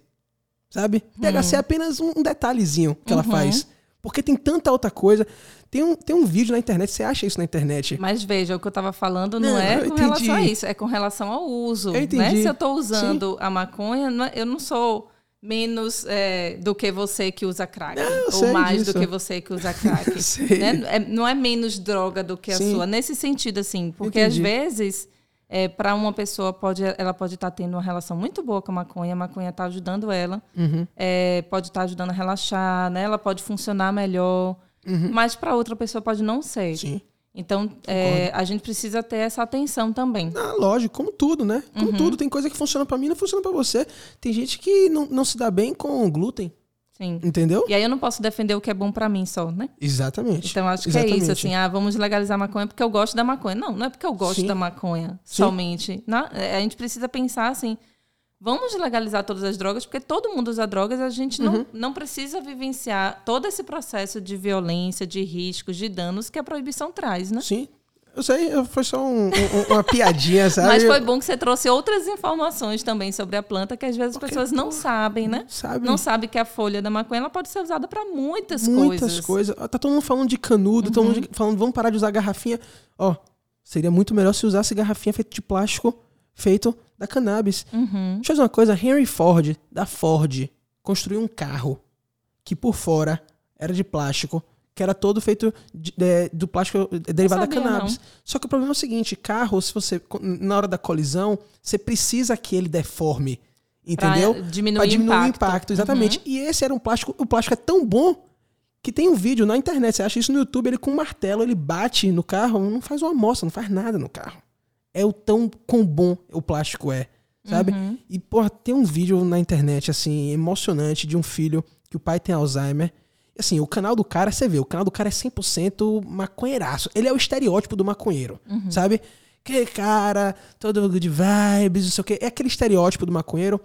Sabe? THC é apenas um detalhezinho que ela Uhum. faz. Porque tem tanta outra coisa. Tem um, tem um vídeo na internet, você acha isso na internet? Mas veja, o que eu estava falando não, Não, é com relação a entendi. isso, é com relação ao uso. Eu Né? entendi. Se eu estou usando a maconha, é- eu não sou menos é, do que você que usa crack. Não, ou mais disso. do que você que usa crack. Né? É- não é menos droga do que a Sim. sua. Nesse sentido, assim. Porque às Entendi. Vezes, para uma pessoa, pode, ela pode estar tendo uma relação muito boa com a maconha, a maconha está ajudando ela. Uhum. é, pode estar ajudando a relaxar, né? Ela pode funcionar melhor. Mas para outra pessoa pode não ser. Uhum. Sim. Então, é, a gente precisa ter essa atenção também. Ah, lógico, como tudo, né? Como Uhum. tudo, tem coisa que funciona pra mim e não funciona pra você. Tem gente que não, não se dá bem com glúten, Sim. entendeu? E aí eu não posso defender o que é bom para mim só, né? Exatamente. Então acho que é isso, Exatamente. assim, ah, vamos legalizar a maconha porque eu gosto da maconha. Não, não é porque eu gosto Sim. da maconha Sim. somente. Na- é, a gente precisa pensar assim, vamos legalizar todas as drogas, porque todo mundo usa drogas, a gente Uhum. não, não precisa vivenciar todo esse processo de violência, de riscos, de danos que a proibição traz, né? Sim. Eu sei, foi só um- um- uma piadinha, sabe? Mas foi bom que você trouxe outras informações também sobre a planta que às vezes as pessoas não sabem, né? Sabe? Não sabem que a folha da maconha ela pode ser usada para muitas, Muitas coisas. Uhum. coisas. Tá todo mundo falando de canudo, todo mundo de- falando, vamos parar de usar garrafinha. Ó, seria muito melhor se usasse garrafinha feita de plástico, feito da cannabis. Uhum. Deixa eu dizer uma coisa, Henry Ford, da Ford, construiu um carro que por fora era de plástico, que era todo feito de- de- do plástico eh, derivado da sabia, cannabis. Só que o problema é o seguinte, carro, se você na hora da colisão, você precisa que ele deforme, entendeu? Pra diminuir, Pra diminuir o impacto. Uhum. impacto, exatamente. E esse era um plástico, o plástico é tão bom que tem um vídeo na internet, você acha isso no YouTube, ele com um martelo, ele bate no carro, não faz uma amostra, não faz nada no carro. É o tão quão bom o plástico é, sabe? Uhum. E, porra, tem um vídeo na internet, assim, emocionante de um filho que o pai tem Alzheimer. Assim, o canal do cara, você vê, o canal do cara é 100% maconheiraço. Ele é o estereótipo do maconheiro, Uhum. sabe? Que cara, todo good vibes, não sei o quê. É aquele estereótipo do maconheiro.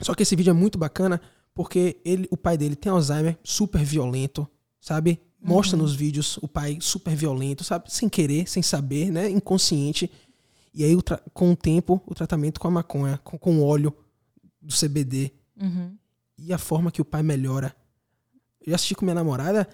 Só que esse vídeo é muito bacana porque ele, o pai dele tem Alzheimer, super violento, sabe? Mostra nos vídeos o pai super violento, sabe? Sem querer, sem saber, né? Inconsciente. E aí, com o tempo, o tratamento com a maconha, com, com o óleo do CBD Uhum. e a forma que o pai melhora. Eu assisti com minha namorada,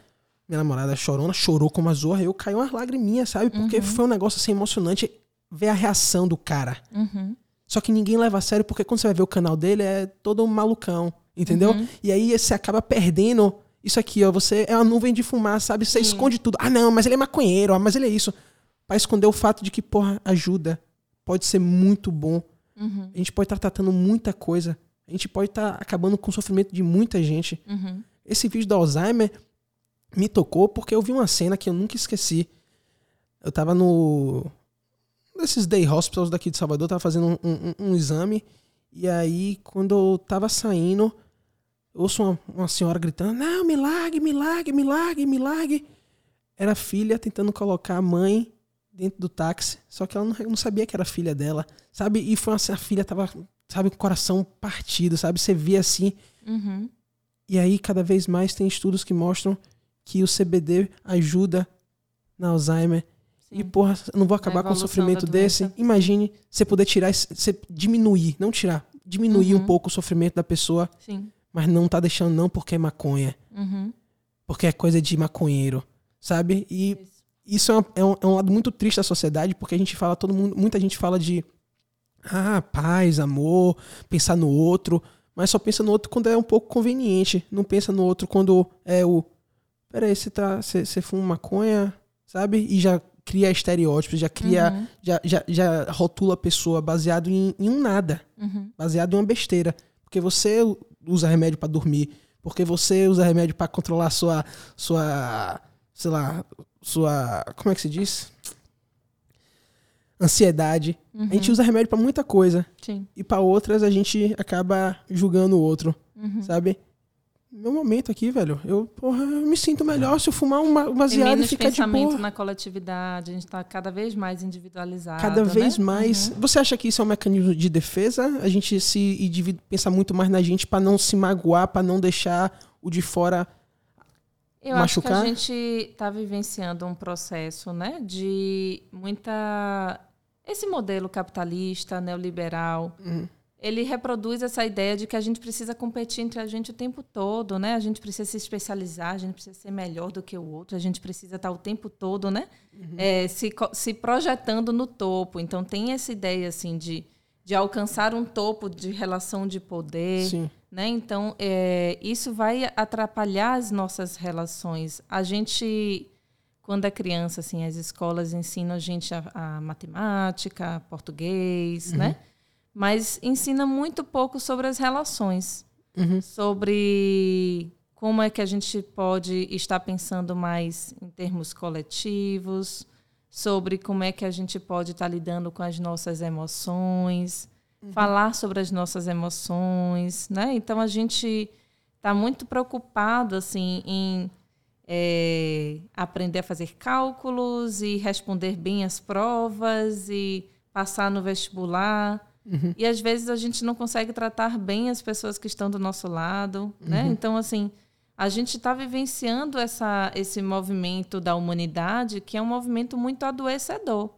minha namorada chorona, chorou como a zorra, eu caiu umas lagriminhas, sabe? Porque foi um negócio assim emocionante ver a reação do cara. Uhum. Só que ninguém leva a sério, porque quando você vai ver o canal dele, é todo um malucão, entendeu? Uhum. E aí você acaba perdendo isso aqui, ó. Você é uma nuvem de fumaça, sabe? Você esconde tudo. Ah, não, mas ele é maconheiro, ah, mas ele é isso. Pra esconder o fato de que, porra, ajuda. Pode ser muito bom. Uhum. A gente pode estar tratando muita coisa. A gente pode estar acabando com o sofrimento de muita gente. Uhum. Esse vídeo do Alzheimer me tocou porque eu vi uma cena que eu nunca esqueci. Eu tava no. Nesses day hospitals daqui de Salvador, tava fazendo um, um- um exame. E aí, quando eu tava saindo, eu ouço uma, uma senhora gritando: Não, me largue, me largue. Era a filha tentando colocar a mãe dentro do táxi. Só que ela não, não sabia que era filha dela. Sabe? E foi a filha tava, sabe, com o coração partido, sabe? Você via assim. Uhum. E aí, cada vez mais tem estudos que mostram que o CBD ajuda na Alzheimer. Sim. E, porra, não vou acabar com o sofrimento desse. Imagine você poder tirar, você diminuir, não tirar, diminuir Uhum. um pouco o sofrimento da pessoa, Sim. mas não tá deixando não porque é maconha, Uhum. porque é coisa de maconheiro, sabe? E Isso. isso é um, é um- é um lado muito triste da sociedade, porque a gente fala, todo mundo, muita gente fala de ah, paz, amor, pensar no outro, mas só pensa no outro quando é um pouco conveniente. Não pensa no outro quando é o. Peraí, você tá. Você, fuma maconha, sabe? E já cria estereótipos, já cria. Uhum. Já, já, já rotula a pessoa baseado em, em um nada. Uhum. Baseado em uma besteira. Porque você usa remédio para dormir. Porque você usa remédio para controlar sua. sua. sei lá. sua. como é que se diz? Ansiedade. Uhum. A gente usa remédio para muita coisa. Sim. E para outras a gente acaba julgando o outro. Uhum. Sabe? Meu momento aqui, velho. Eu, porra, eu me sinto melhor se eu fumar uma Tem baseada e menos ficar de pensamento boa. na coletividade, a gente está cada vez mais individualizado. Cada vez né? mais. Uhum. Você acha que isso é um mecanismo de defesa? A gente se pensar muito mais na gente para não se magoar, para não deixar o de fora. Eu machucar? acho que a gente está vivenciando um processo né, de muita. Esse modelo capitalista, neoliberal, Uhum. ele reproduz essa ideia de que a gente precisa competir entre a gente o tempo todo, né? A gente precisa se especializar, a gente precisa ser melhor do que o outro, a gente precisa estar o tempo todo, né? É, se, se projetando no topo. Então tem essa ideia assim de, de alcançar um topo de relação de poder. Sim. Né? Então, é, isso vai atrapalhar as nossas relações. A gente, quando é criança, assim, as escolas ensinam a gente a, a matemática, português, né? Mas ensina muito pouco sobre as relações, Uhum. sobre como é que a gente pode estar pensando mais em termos coletivos, sobre como é que a gente pode estar lidando com as nossas emoções, falar sobre as nossas emoções, né? Então a gente está muito preocupado assim em é, aprender a fazer cálculos e responder bem as provas e passar no vestibular. E às vezes a gente não consegue tratar bem as pessoas que estão do nosso lado, né? Então assim a gente está vivenciando essa, esse movimento da humanidade que é um movimento muito adoecedor.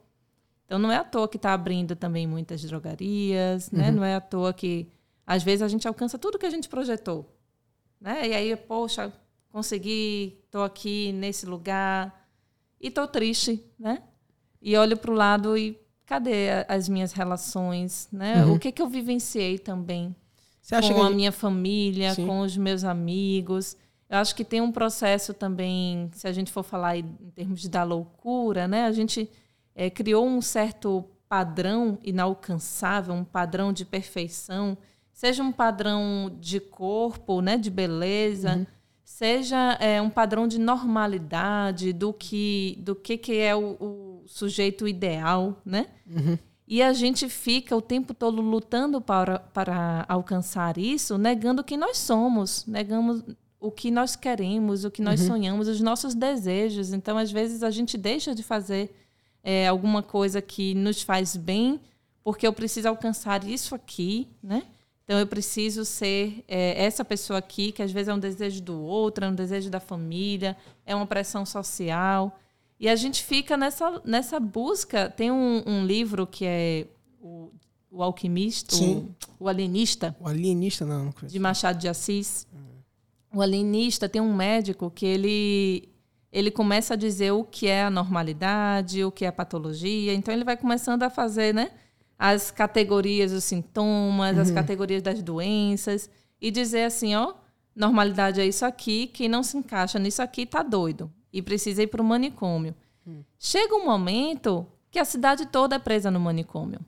Então não é à toa que está abrindo também muitas drogarias, né? Não é à toa que às vezes a gente alcança tudo que a gente projetou, né? E aí, poxa, consegui, estou aqui nesse lugar e estou triste, né? E olho para o lado e cadê as minhas relações, né? Uhum. O que que eu vivenciei também com a gente- minha família, Sim. com os meus amigos. Eu acho que tem um processo também, se a gente for falar em termos da loucura, né? A gente eh, criou um certo padrão inalcançável, um padrão de perfeição, seja um padrão de corpo, né, de beleza, Uhum. Seja eh, um padrão de normalidade do que do que, que é o, o sujeito ideal, né? Uhum. E a gente fica o tempo todo lutando para, para alcançar isso, negando quem nós somos, negamos o que nós queremos, o que nós sonhamos, os nossos desejos. Então, às vezes, a gente deixa de fazer é, alguma coisa que nos faz bem, porque eu preciso alcançar isso aqui, né? Então, eu preciso ser é, essa pessoa aqui, que às vezes é um desejo do outro, é um desejo da família, é uma pressão social. E a gente fica nessa, nessa busca. Tem um, um livro que é o, o Alquimista, o, o Alienista, O alienista, não, não conheço. de Machado de Assis. O alienista tem um médico que ele, ele começa a dizer o que é a normalidade, o que é a patologia. Então ele vai começando a fazer né, as categorias dos sintomas, as categorias das doenças e dizer assim, ó, normalidade é isso aqui, quem não se encaixa nisso aqui está doido e precisa ir para o manicômio. Chega um momento que a cidade toda é presa no manicômio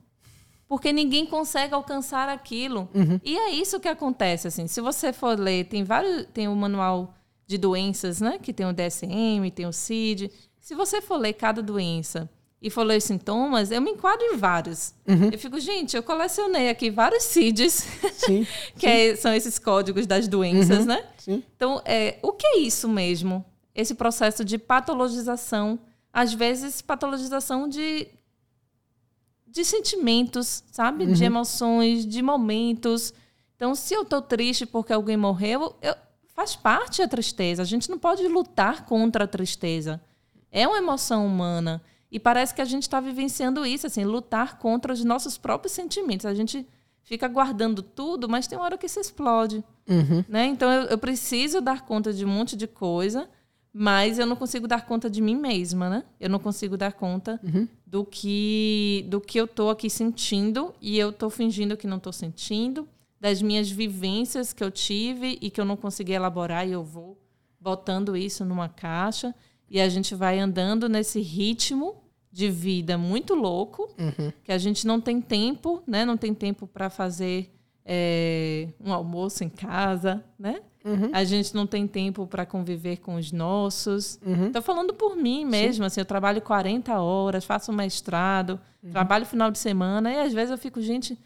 porque ninguém consegue alcançar aquilo. E é isso que acontece, assim. Se você for ler, tem vários, tem o manual de doenças, né? Que tem o DSM, tem o CID. Se você for ler cada doença e ler os sintomas, eu me enquadro em vários. Eu fico, gente, eu colecionei aqui vários CIDs, Sim, que é- são esses códigos das doenças, né? sim. Então, é, o que é isso mesmo? Esse processo de patologização, às vezes patologização de, de sentimentos, sabe? De emoções, de momentos. Então, se eu tô triste porque alguém morreu, eu, faz parte a tristeza. A gente não pode lutar contra a tristeza. É uma emoção humana. E parece que a gente está vivenciando isso, assim, lutar contra os nossos próprios sentimentos. A gente fica guardando tudo, mas tem uma hora que isso explode. Uhum. Né? Então eu, eu preciso dar conta de um monte de coisa, mas eu não consigo dar conta de mim mesma, né? Eu não consigo dar conta do que do que eu tô aqui sentindo e eu tô fingindo que não tô sentindo, das minhas vivências que eu tive e que eu não consegui elaborar e eu vou botando isso numa caixa e a gente vai andando nesse ritmo de vida muito louco Uhum. que a gente não tem tempo, né? Não tem tempo para fazer é, um almoço em casa, né? Uhum. A gente não tem tempo para conviver com os nossos. Uhum. Tô falando por mim mesmo, assim, eu trabalho 40 horas, faço um mestrado, Uhum. trabalho final de semana, e às vezes eu fico, gente,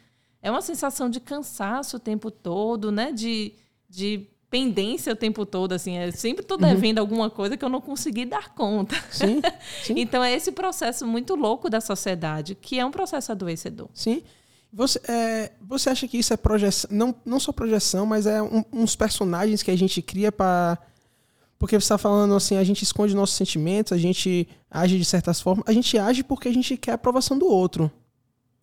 é uma sensação de cansaço o tempo todo, né? De, de pendência o tempo todo, assim, eu sempre Uhum. tô devendo alguma coisa que eu não consegui dar conta. Sim, sim. Então é esse processo muito louco da sociedade, que é um processo adoecedor. Sim. Você, é, você acha que isso é projeção, não, não só projeção, mas é um- uns personagens que a gente cria para porque você está falando assim, a gente esconde nossos sentimentos, a gente age de certas formas, a gente age porque a gente quer a aprovação do outro.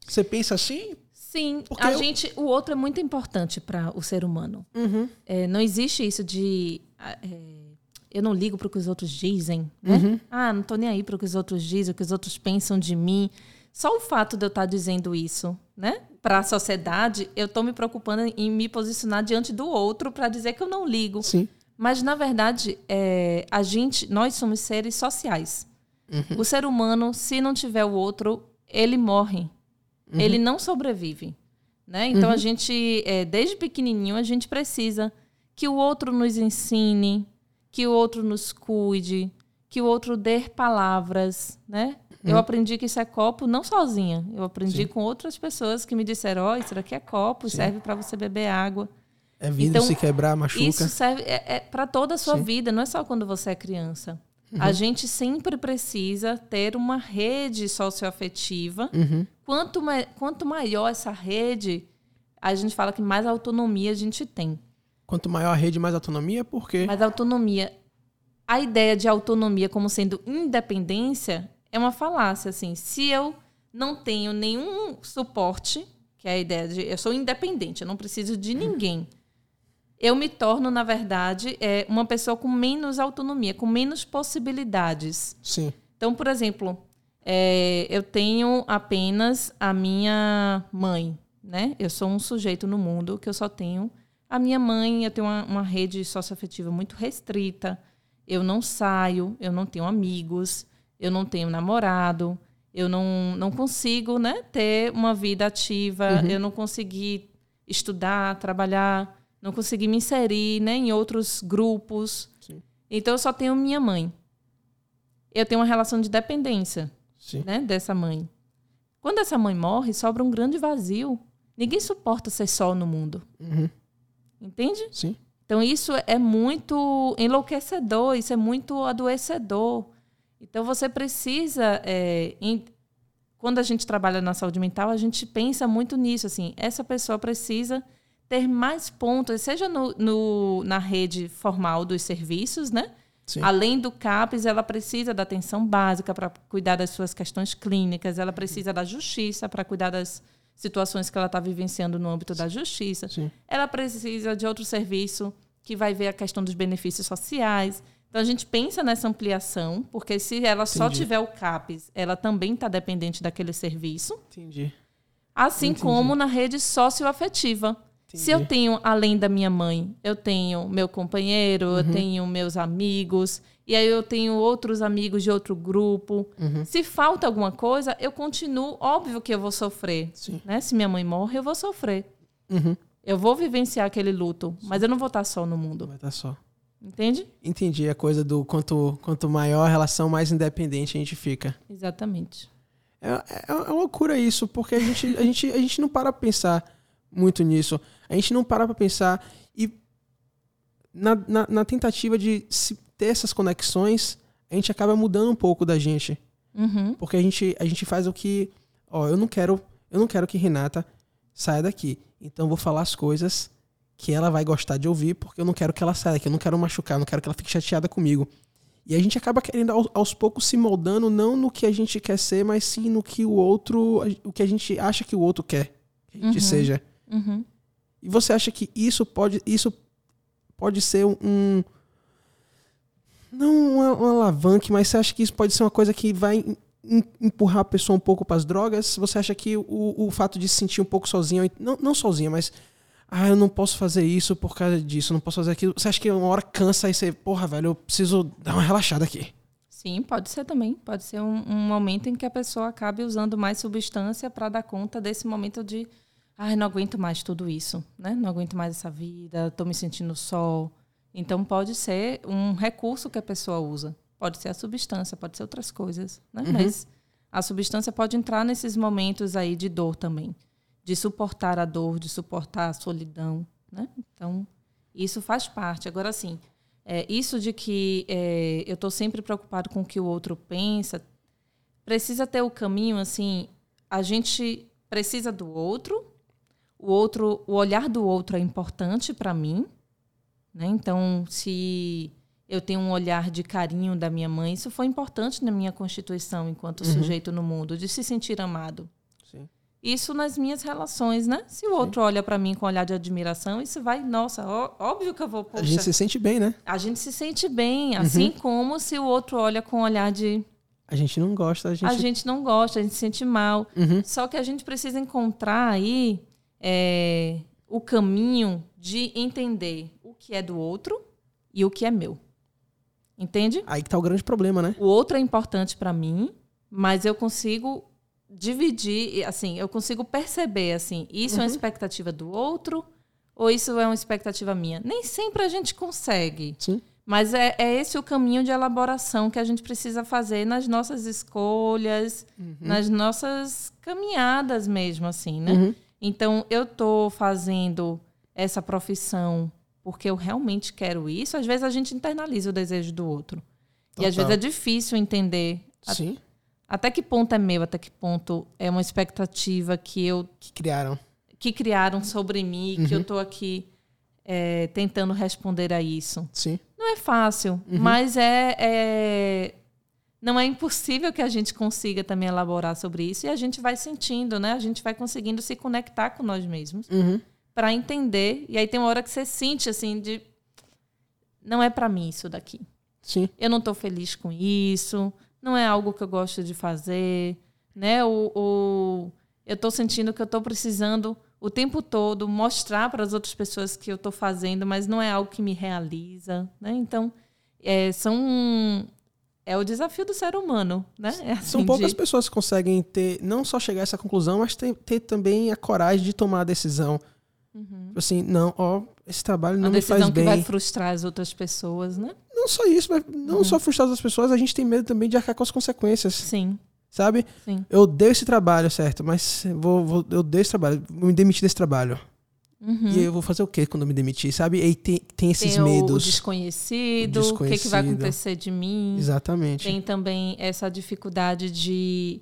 Você pensa assim? Sim, Porque a eu- gente, o outro é muito importante para o ser humano. Uhum. É, não existe isso de ah, é, eu não ligo para o que os outros dizem, né? Uhum. Ah, não tô nem aí para o que os outros dizem, o que os outros pensam de mim. Só o fato de eu estar dizendo isso, né, para a sociedade, eu tô me preocupando em me posicionar diante do outro para dizer que eu não ligo. Sim. Mas na verdade, é, a gente, nós somos seres sociais. O ser humano, se não tiver o outro, ele morre. Ele não sobrevive. Né? Então a gente, é, desde pequenininho, a gente precisa que o outro nos ensine, que o outro nos cuide, que o outro dê palavras, né? Eu aprendi que isso é copo não sozinha. Eu aprendi Sim. com outras pessoas que me disseram: ó, isso daqui é copo, serve para você beber água. É vidro Então, se quebrar, machuca. Isso serve é, para toda a sua Sim. vida, não é só quando você é criança. A gente sempre precisa ter uma rede socioafetiva. Uhum. Quanto, ma quanto maior essa rede, a gente fala que mais autonomia a gente tem. Quanto maior a rede, mais autonomia, porque Mais autonomia. A ideia de autonomia como sendo independência é uma falácia. Assim, se eu não tenho nenhum suporte, que é a ideia de eu sou independente, eu não preciso de ninguém, eu me torno, na verdade, é, uma pessoa com menos autonomia, com menos possibilidades. sim. Então, por exemplo, é, eu tenho apenas a minha mãe, né? Eu sou um sujeito no mundo que eu só tenho a minha mãe. Eu tenho uma, uma rede socioafetiva muito restrita. Eu não saio, eu não tenho amigos, eu não tenho namorado, eu não, não consigo né, ter uma vida ativa, eu não consegui estudar, trabalhar, não consegui me inserir né, em outros grupos. Sim. Então, eu só tenho minha mãe eu tenho uma relação de dependência Sim. né, dessa mãe. Quando essa mãe morre, sobra um grande vazio. Ninguém suporta ser só no mundo. Uhum. Entende? Sim. Então, isso é muito enlouquecedor, isso é muito adoecedor. Então, você precisa. é, em- quando a gente trabalha na saúde mental, a gente pensa muito nisso. Assim, essa pessoa precisa ter mais pontos, seja no, no- na rede formal dos serviços, né? Sim. Além do CAPES, ela precisa da atenção básica para cuidar das suas questões clínicas, ela precisa da justiça para cuidar das situações que ela está vivenciando no âmbito da justiça. Sim. Ela precisa de outro serviço que vai ver a questão dos benefícios sociais. Então a gente pensa nessa ampliação, porque se ela só Entendi. tiver o CAPES, ela também está dependente daquele serviço. Entendi. Assim Entendi. como na rede socioafetiva. Se eu Entendi. tenho, além da minha mãe, eu tenho meu companheiro, Uhum. eu tenho meus amigos, e aí eu tenho outros amigos de outro grupo. Uhum. Se falta alguma coisa, eu continuo. Óbvio que eu vou sofrer. Sim. Né? Se minha mãe morre, eu vou sofrer. Uhum. Eu vou vivenciar aquele luto, mas eu não vou estar só no mundo. Vai estar só. Entende? Entendi a coisa do quanto, quanto maior a relação, mais independente a gente fica. Exatamente. É, é, é uma loucura isso, porque a gente, a, gente, a gente não para pra pensar muito nisso. A gente não para pra pensar e na, na, na tentativa de se ter essas conexões, a gente acaba mudando um pouco da gente. Uhum. Porque a gente, a gente faz o que. Ó, eu não quero. Eu não quero que Renata saia daqui. Então vou falar as coisas que ela vai gostar de ouvir, porque eu não quero que ela saia daqui, eu não quero machucar, eu não quero que ela fique chateada comigo. E a gente acaba querendo aos, aos poucos se moldando, não no que a gente quer ser, mas sim no que o outro. o que a gente acha que o outro quer que a gente Uhum. seja. Uhum. E você acha que isso pode, isso pode ser um. Não uma, uma alavanque, mas você acha que isso pode ser uma coisa que vai em- em- empurrar a pessoa um pouco para as drogas? Você acha que o, o fato de se sentir um pouco sozinha, não, não sozinha, mas ah, eu não posso fazer isso por causa disso, não posso fazer aquilo. Você acha que uma hora cansa e você, porra, velho, eu preciso dar uma relaxada aqui. Sim, pode ser também. Pode ser um, um momento em que a pessoa acabe usando mais substância para dar conta desse momento de, ai, não aguento mais tudo isso, né? Não aguento mais essa vida, estou me sentindo só. Então pode ser um recurso que a pessoa usa. Pode ser a substância, pode ser outras coisas, né? Uhum. Mas a substância pode entrar nesses momentos aí de dor também, de suportar a dor, de suportar a solidão, né? Então isso faz parte. Agora, sim, é, isso de que é, eu estou sempre preocupado com o que o outro pensa, precisa ter o caminho assim. A gente precisa do outro, o outro, o olhar do outro é importante para mim, né? Então, se eu tenho um olhar de carinho da minha mãe. Isso foi importante na minha constituição enquanto uhum. sujeito no mundo, de se sentir amado. Sim. Isso nas minhas relações, né? Se o Sim. outro olha para mim com um olhar de admiração, isso vai, nossa, ó, óbvio que eu vou. Poxa, a gente se sente bem, né? A gente se sente bem, uhum. assim como se o outro olha com um olhar de. A gente não gosta, a gente. A gente não gosta, a gente se sente mal. Uhum. Só que a gente precisa encontrar aí é, o caminho de entender o que é do outro e o que é meu. Entende? Aí que tá o grande problema, né? O outro é importante para mim, mas eu consigo dividir, assim, eu consigo perceber, assim, isso uhum. é uma uhum. expectativa do outro ou isso é uma expectativa minha? Nem sempre a gente consegue. Sim. Mas é, é esse o caminho de elaboração que a gente precisa fazer nas nossas escolhas, uhum. nas nossas caminhadas mesmo, assim, né? Uhum. Então, eu tô fazendo essa profissão porque eu realmente quero isso, às vezes a gente internaliza o desejo do outro. Total. E às vezes é difícil entender. Sim. Até que ponto é meu, até que ponto é uma expectativa que eu. Que criaram. Que criaram sobre mim, uhum. que eu estou aqui é, tentando responder a isso. Sim. Não é fácil, uhum. mas é, é, Não é impossível que a gente consiga também elaborar sobre isso e a gente vai sentindo, né? A gente vai conseguindo se conectar com nós mesmos. Uhum para entender. E aí tem uma hora que você sente assim de não é para mim isso daqui. Sim. Eu não estou feliz com isso. Não é algo que eu gosto de fazer, né? O, o eu estou sentindo que eu estou precisando o tempo todo mostrar para as outras pessoas que eu estou fazendo, mas não é algo que me realiza, né? Então é, são é o desafio do ser humano, né? É assim São poucas de... pessoas que conseguem ter, não só chegar a essa conclusão, mas ter, ter também a coragem de tomar a decisão Uhum. Tipo assim, não, ó, esse trabalho não me faz bem. que vai frustrar as outras pessoas, né? Não só isso, mas não uhum. só frustrar as outras pessoas, a gente tem medo também de arcar com as consequências. Sim. Sabe? Sim. Eu odeio esse trabalho, certo? Mas vou, vou, eu odeio esse trabalho, vou me demitir desse trabalho. Uhum. E eu vou fazer o que quando eu me demitir, sabe? E aí tem, tem esses tem medos. O desconhecido, o, desconhecido. que, que vai acontecer de mim. Exatamente. Tem também essa dificuldade de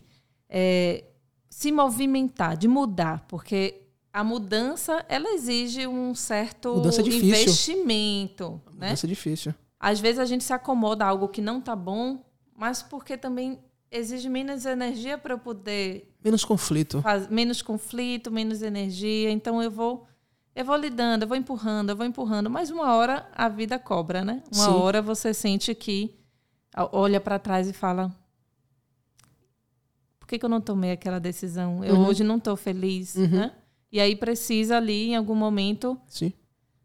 é, se movimentar, de mudar, porque a mudança ela exige um certo mudança é investimento. A né? mudança é difícil. Às vezes a gente se acomoda a algo que não está bom, mas porque também exige menos energia para eu poder. Menos conflito. Faz, menos conflito, menos energia. Então eu vou. Eu vou lidando, eu vou empurrando, eu vou empurrando, mas uma hora a vida cobra, né? Uma Sim. hora você sente que olha para trás e fala: por que, que, eu não tomei aquela decisão? Eu uhum. hoje não estou feliz, uhum. né? E aí precisa ali, em algum momento, Sim.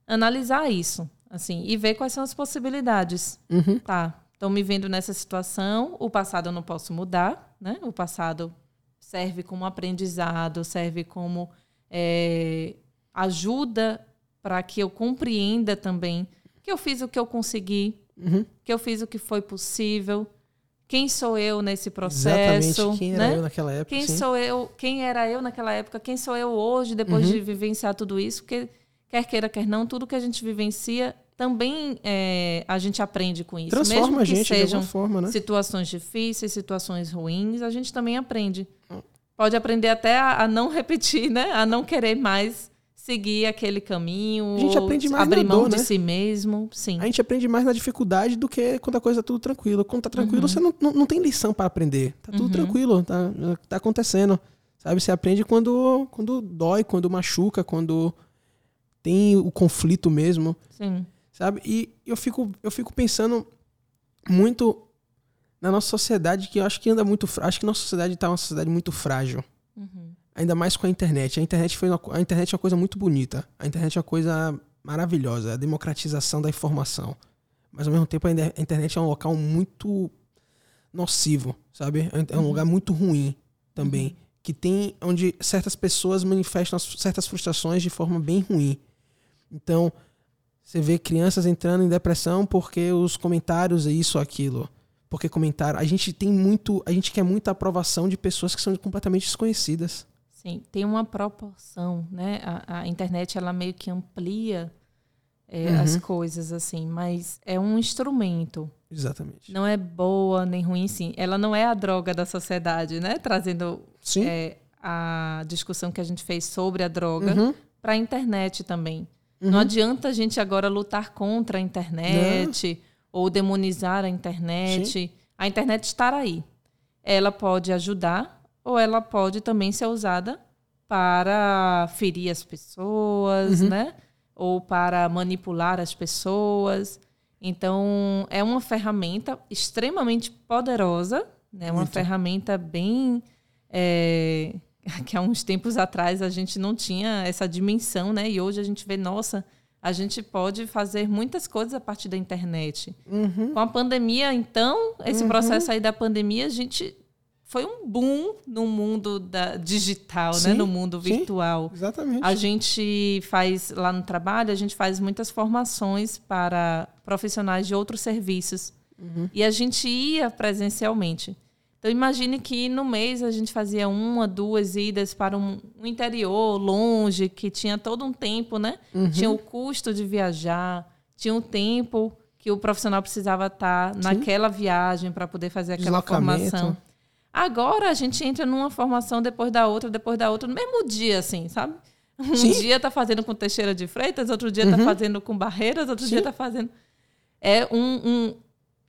analisar isso, assim, e ver quais são as possibilidades. Uhum. Tá, estão me vendo nessa situação, o passado eu não posso mudar, né? O passado serve como aprendizado, serve como é, ajuda para que eu compreenda também que eu fiz o que eu consegui, uhum. que eu fiz o que foi possível, quem sou eu nesse processo, Exatamente. Quem era né? eu naquela época? Quem sim. sou eu? Quem era eu naquela época? Quem sou eu hoje depois uhum. de vivenciar tudo isso? Porque quer queira quer não, tudo que a gente vivencia também é, a gente aprende com isso. Transforma Mesmo a gente sejam forma, né? situações difíceis, situações ruins, a gente também aprende. Pode aprender até a, a não repetir, né? A não querer mais seguir aquele caminho. A gente aprende mais abrir mão dor, de né? si mesmo. Sim. A gente aprende mais na dificuldade do que quando a coisa tá tudo tranquilo. Quando tá tranquilo, uhum. você não, não, não, tem lição para aprender. Tá tudo uhum. tranquilo, tá, tá acontecendo. Sabe? Você aprende quando, quando dói, quando machuca, quando tem o conflito mesmo. Sim. Sabe? E eu fico, eu fico pensando muito na nossa sociedade, que eu acho que anda muito. Acho que nossa sociedade tá uma sociedade muito frágil. Uhum. Ainda mais com a internet. A internet foi uma, a internet é uma coisa muito bonita. A internet é uma coisa maravilhosa, a democratização da informação. Mas ao mesmo tempo a internet é um local muito nocivo, sabe? É um uhum. lugar muito ruim também, uhum. que tem onde certas pessoas manifestam certas frustrações de forma bem ruim. Então, você vê crianças entrando em depressão porque os comentários é isso ou aquilo. Porque comentaram. A gente tem muito. A gente quer muita aprovação de pessoas que são completamente desconhecidas. Sim, tem uma proporção, né? A, a internet ela meio que amplia é, uhum. as coisas assim, mas é um instrumento. Exatamente. Não é boa nem ruim, sim. Ela não é a droga da sociedade, né? Trazendo é, a discussão que a gente fez sobre a droga uhum. para a internet também. Uhum. Não adianta a gente agora lutar contra a internet não. ou demonizar a internet. Sim. A internet estar aí. Ela pode ajudar ou ela pode também ser usada para ferir as pessoas, uhum. né? Ou para manipular as pessoas. Então, é uma ferramenta extremamente poderosa, né? Uma Muito. ferramenta bem é, que há uns tempos atrás a gente não tinha essa dimensão, né? E hoje a gente vê, nossa, a gente pode fazer muitas coisas a partir da internet. Uhum. Com a pandemia, então, esse uhum. processo aí da pandemia, a gente foi um boom no mundo da digital, né? sim, né? No mundo virtual. Sim, exatamente. A gente faz lá no trabalho, a gente faz muitas formações para profissionais de outros serviços. Uhum. E a gente ia presencialmente. Então imagine que no mês a gente fazia uma, duas idas para um, um interior longe, que tinha todo um tempo, né? Uhum. Tinha o custo de viajar, tinha o tempo que o profissional precisava estar naquela viagem para poder fazer aquela formação. Agora a gente entra numa formação depois da outra, depois da outra, no mesmo dia, assim, sabe? Um Sim. dia tá fazendo com Teixeira de Freitas, outro dia tá uhum. tá fazendo com Barreiras, outro Sim. dia tá fazendo. É um, um,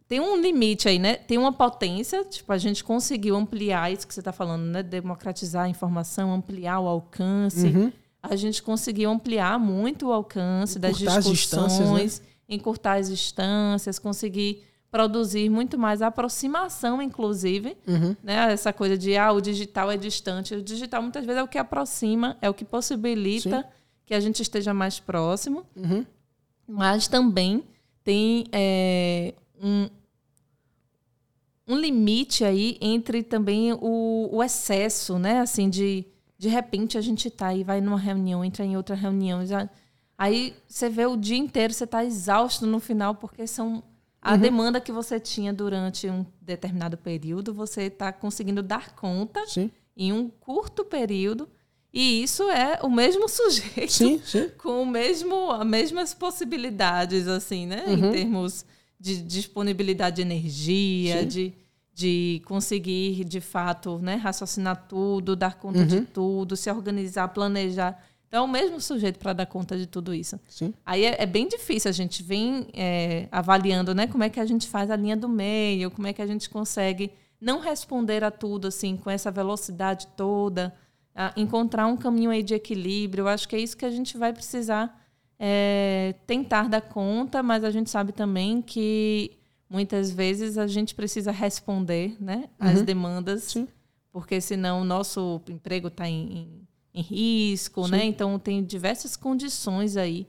Tem um limite aí, né? Tem uma potência, tipo, a gente conseguiu ampliar isso que você está falando, né? Democratizar a informação, ampliar o alcance. Uhum. A gente conseguiu ampliar muito o alcance encurtar das discussões, né? encurtar as distâncias, conseguir produzir muito mais aproximação, inclusive, uhum. né? Essa coisa de ah, o digital é distante. O digital muitas vezes é o que aproxima, é o que possibilita Sim. que a gente esteja mais próximo. Uhum. Mas também tem é, um, um limite aí entre também o, o excesso, né? Assim, de de repente a gente tá aí, vai numa reunião, entra em outra reunião, já aí você vê o dia inteiro, você está exausto no final porque são a uhum. demanda que você tinha durante um determinado período, você está conseguindo dar conta sim. em um curto período. E isso é o mesmo sujeito sim, sim. com o mesmo, as mesmas possibilidades, assim, né? Uhum. Em termos de disponibilidade de energia, de, de conseguir, de fato, né? raciocinar tudo, dar conta uhum. de tudo, se organizar, planejar. Então, é o mesmo sujeito para dar conta de tudo isso. Sim. Aí é, é bem difícil, a gente vem é, avaliando né, como é que a gente faz a linha do meio, como é que a gente consegue não responder a tudo assim com essa velocidade toda, encontrar um caminho aí de equilíbrio. Eu acho que é isso que a gente vai precisar é, tentar dar conta, mas a gente sabe também que muitas vezes a gente precisa responder né, às uhum. demandas, Sim. porque senão o nosso emprego está em, em risco, né? Sim. né? Então tem diversas condições aí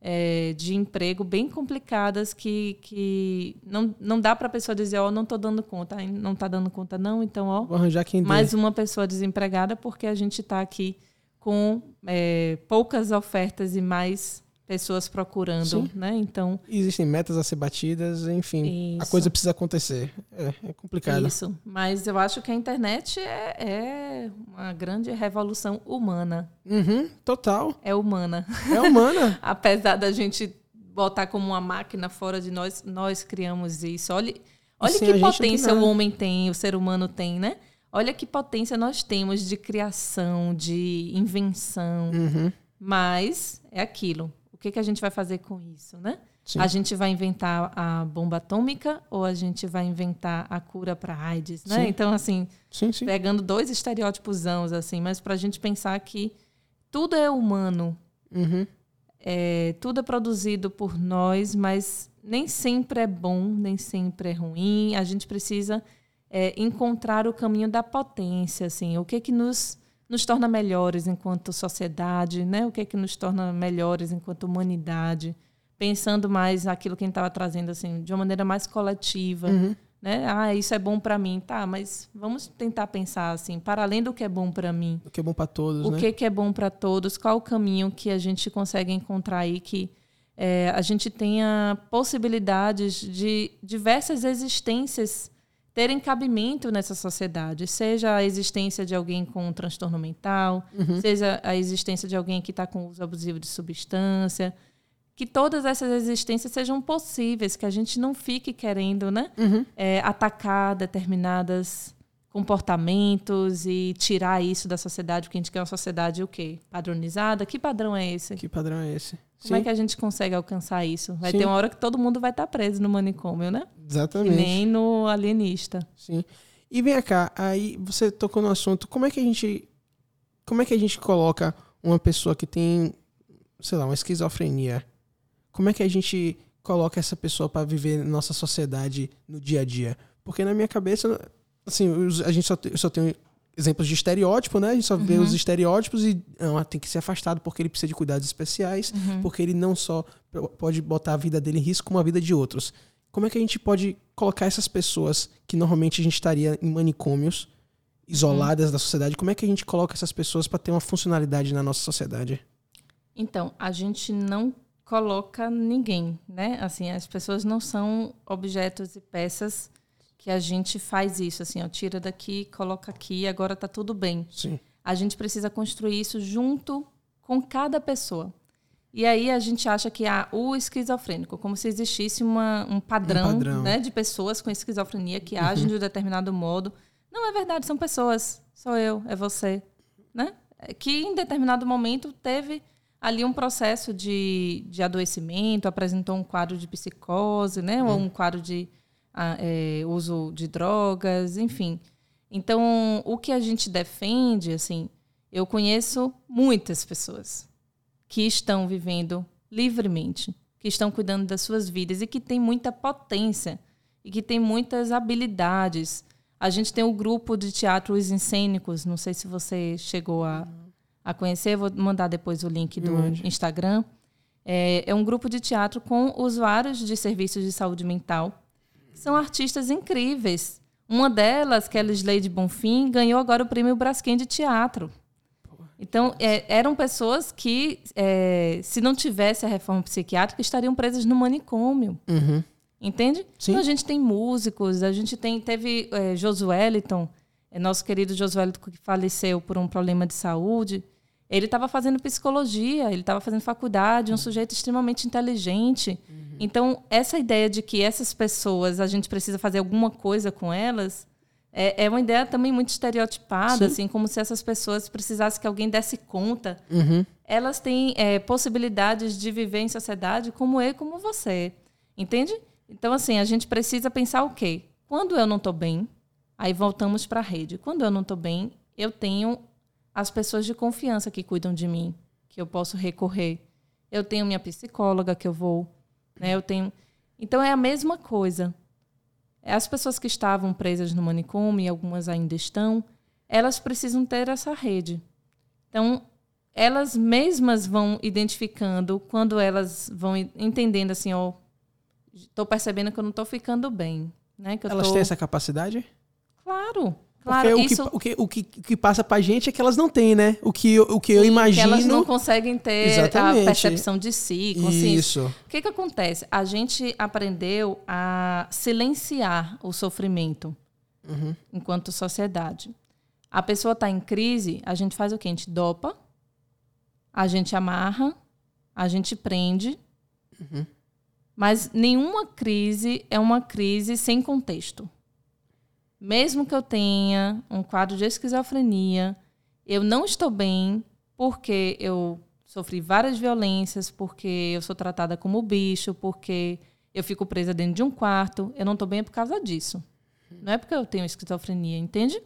é, de emprego bem complicadas que, que não, não dá para a pessoa dizer, ó, oh, não estou dando conta, não está dando conta não, então ó, Vou arranjar quem mais dê. uma pessoa desempregada porque a gente está aqui com é, poucas ofertas e mais pessoas procurando, Sim. né? Então existem metas a ser batidas, enfim, Isso. a coisa precisa acontecer. É, é, complicado. Isso, mas eu acho que a internet é, é uma grande revolução humana. Uhum, total. É humana. É humana. Apesar da gente botar como uma máquina fora de nós, nós criamos isso. Olha, olha Sim, que potência o homem tem, o ser humano tem, né? Olha que potência nós temos de criação, de invenção. Uhum. Mas é aquilo que, que a gente vai fazer com isso, né? Sim. A gente vai inventar a bomba atômica ou a gente vai inventar a cura para AIDS, né? Sim. Então, assim, sim, pegando dois estereótipos assim, mas para a gente pensar que tudo é humano, uhum. é, tudo é produzido por nós, mas nem sempre é bom, nem sempre é ruim. A gente precisa é, encontrar o caminho da potência, assim, o que que nos nos torna melhores enquanto sociedade, né? O que é que nos torna melhores enquanto humanidade, pensando mais naquilo que a gente estava trazendo assim, de uma maneira mais coletiva, Uhum. né? Ah, isso é bom para mim, tá? Mas vamos tentar pensar assim, para além do que é bom para mim, O que é bom para todos, o né? que, que é bom para todos, qual o caminho que a gente consegue encontrar aí que é, a gente tenha possibilidades de diversas existências terem cabimento nessa sociedade, seja a existência de alguém com um transtorno mental, Uhum. seja a existência de alguém que está com uso abusivo de substância, que todas essas existências sejam possíveis, que a gente não fique querendo, né, Uhum. é, atacar determinadas comportamentos e tirar isso da sociedade, porque a gente quer uma sociedade o quê? Padronizada? Que padrão é esse? Que padrão é esse? Como é que a gente consegue alcançar isso? Vai Sim. ter uma hora que todo mundo vai estar preso no manicômio, né? Exatamente. nem no alienista. Sim. E vem cá, aí você tocou no assunto, como é que a gente como é que a gente coloca uma pessoa que tem, sei lá, uma esquizofrenia? Como é que a gente coloca essa pessoa para viver nossa sociedade no dia a dia? Porque na minha cabeça, assim, a gente só, só tem exemplos de estereótipo, né? A gente só vê Uhum. os estereótipos e não, tem que ser afastado porque ele precisa de cuidados especiais, Uhum. porque ele não só pode botar a vida dele em risco, como a vida de outros. Como é que a gente pode colocar essas pessoas que normalmente a gente estaria em manicômios, isoladas da sociedade, como é que a gente coloca essas pessoas para ter uma funcionalidade na nossa sociedade? Então, a gente não coloca ninguém, né? Assim, as pessoas não são objetos e peças que a gente faz isso, assim, ó, tira daqui, coloca aqui, agora tá tudo bem. Sim. A gente precisa construir isso junto com cada pessoa. E aí a gente acha que há o esquizofrênico, como se existisse uma, um padrão, padrão. Né, de pessoas com esquizofrenia que agem de um determinado modo. Não é verdade, são pessoas. Sou eu, é você. Né? É Que em determinado momento teve ali um processo de, de adoecimento, apresentou um quadro de psicose, né? ou um quadro de é, uso de drogas, enfim. Então, o que a gente defende, assim, eu conheço muitas pessoas que estão vivendo livremente, que estão cuidando das suas vidas e que têm muita potência e que têm muitas habilidades. A gente tem o grupo de teatro Os Encênicos, não sei se você chegou a, a conhecer, vou mandar depois o link do. Instagram. É, é um grupo de teatro com usuários de serviços de saúde mental, que são artistas incríveis. Uma delas, que é Lisleide Bonfim, ganhou agora o prêmio Braskem de teatro. Então, é, eram pessoas que, é, se não tivesse a reforma psiquiátrica, estariam presas no manicômio. Uhum. Entende? Sim. Então a gente tem músicos, a gente tem teve é, Josueliton, é nosso querido Josueliton que faleceu por um problema de saúde. Ele estava fazendo psicologia, ele estava fazendo faculdade, um sujeito extremamente inteligente. Então essa ideia de que essas pessoas a gente precisa fazer alguma coisa com elas é, é uma ideia também muito estereotipada, Sim. assim, como se essas pessoas precisassem que alguém desse conta. Uhum. Elas têm é, possibilidades de viver em sociedade como eu e como você. Entende? Então, assim, a gente precisa pensar o quê? Quando eu não estou bem, aí voltamos para a rede. Quando eu não estou bem, eu tenho as pessoas de confiança que cuidam de mim, que eu posso recorrer. Eu tenho minha psicóloga que eu vou, né? Eu tenho. Então é a mesma coisa. As pessoas que estavam presas no manicômio, e algumas ainda estão, elas precisam ter essa rede. Então, elas mesmas vão identificando quando elas vão entendendo assim, ó, estou percebendo que eu não estou ficando bem, né? Elas tô... têm essa capacidade? Claro, claro. o, isso que, o, que, o, que, o que passa pra gente é que elas não têm, né? O que, eu- o que eu que imagino. elas não conseguem ter Exatamente. a percepção de si, consciência. Isso. O que, que acontece? A gente aprendeu a silenciar o sofrimento Uhum. enquanto sociedade. A pessoa está em crise, a gente faz o quê? A gente dopa, a gente amarra, a gente prende. Uhum. Mas nenhuma crise é uma crise sem contexto. Mesmo que eu tenha um quadro de esquizofrenia, eu não estou bem porque eu sofri várias violências, porque eu sou tratada como bicho, porque eu fico presa dentro de um quarto. Eu não estou bem por causa disso. Não é porque eu tenho esquizofrenia, entende?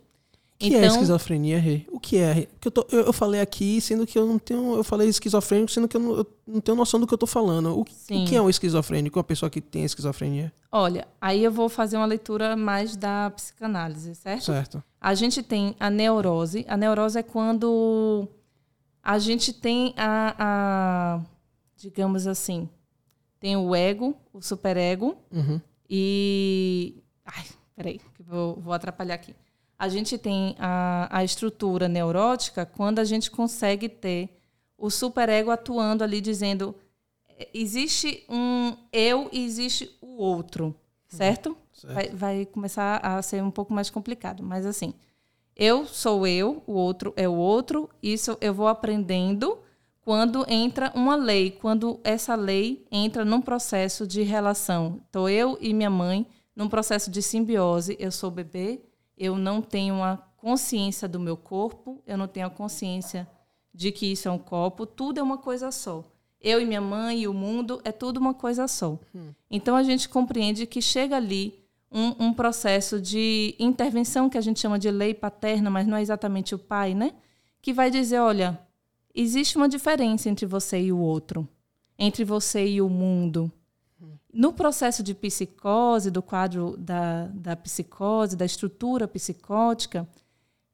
O que é esquizofrenia, Rê? O que é? Rê? Eu, tô- eu- eu falei aqui, sendo que eu não tenho. Eu falei esquizofrênico, sendo que eu não, eu não tenho noção do que eu tô falando. O, o que é um esquizofrênico? Uma pessoa que tem esquizofrenia? Olha, aí eu vou fazer uma leitura mais da psicanálise, certo? Certo. A gente tem a neurose. A neurose é quando a gente tem a, a digamos assim, tem o ego, o superego Uhum. e. Ai, peraí, que vou, vou atrapalhar aqui. A gente tem a, a estrutura neurótica quando a gente consegue ter o superego atuando ali, dizendo: "É, existe um eu e existe o outro, certo? Certo. Vai, vai começar a ser um pouco mais complicado, mas assim. Eu sou eu, o outro é o outro. Isso eu vou aprendendo quando entra uma lei, quando essa lei entra num processo de relação. Estou eu e minha mãe num processo de simbiose. Eu sou bebê, eu não tenho a consciência do meu corpo, eu não tenho a consciência de que isso é um copo, tudo é uma coisa só. Eu e minha mãe e o mundo é tudo uma coisa só. Então a gente compreende que chega ali um, um processo de intervenção que a gente chama de lei paterna, mas não é exatamente o pai, né? Que vai dizer, olha, existe uma diferença entre você e o outro, entre você e o mundo. No processo de psicose, do quadro da, da psicose, da estrutura psicótica,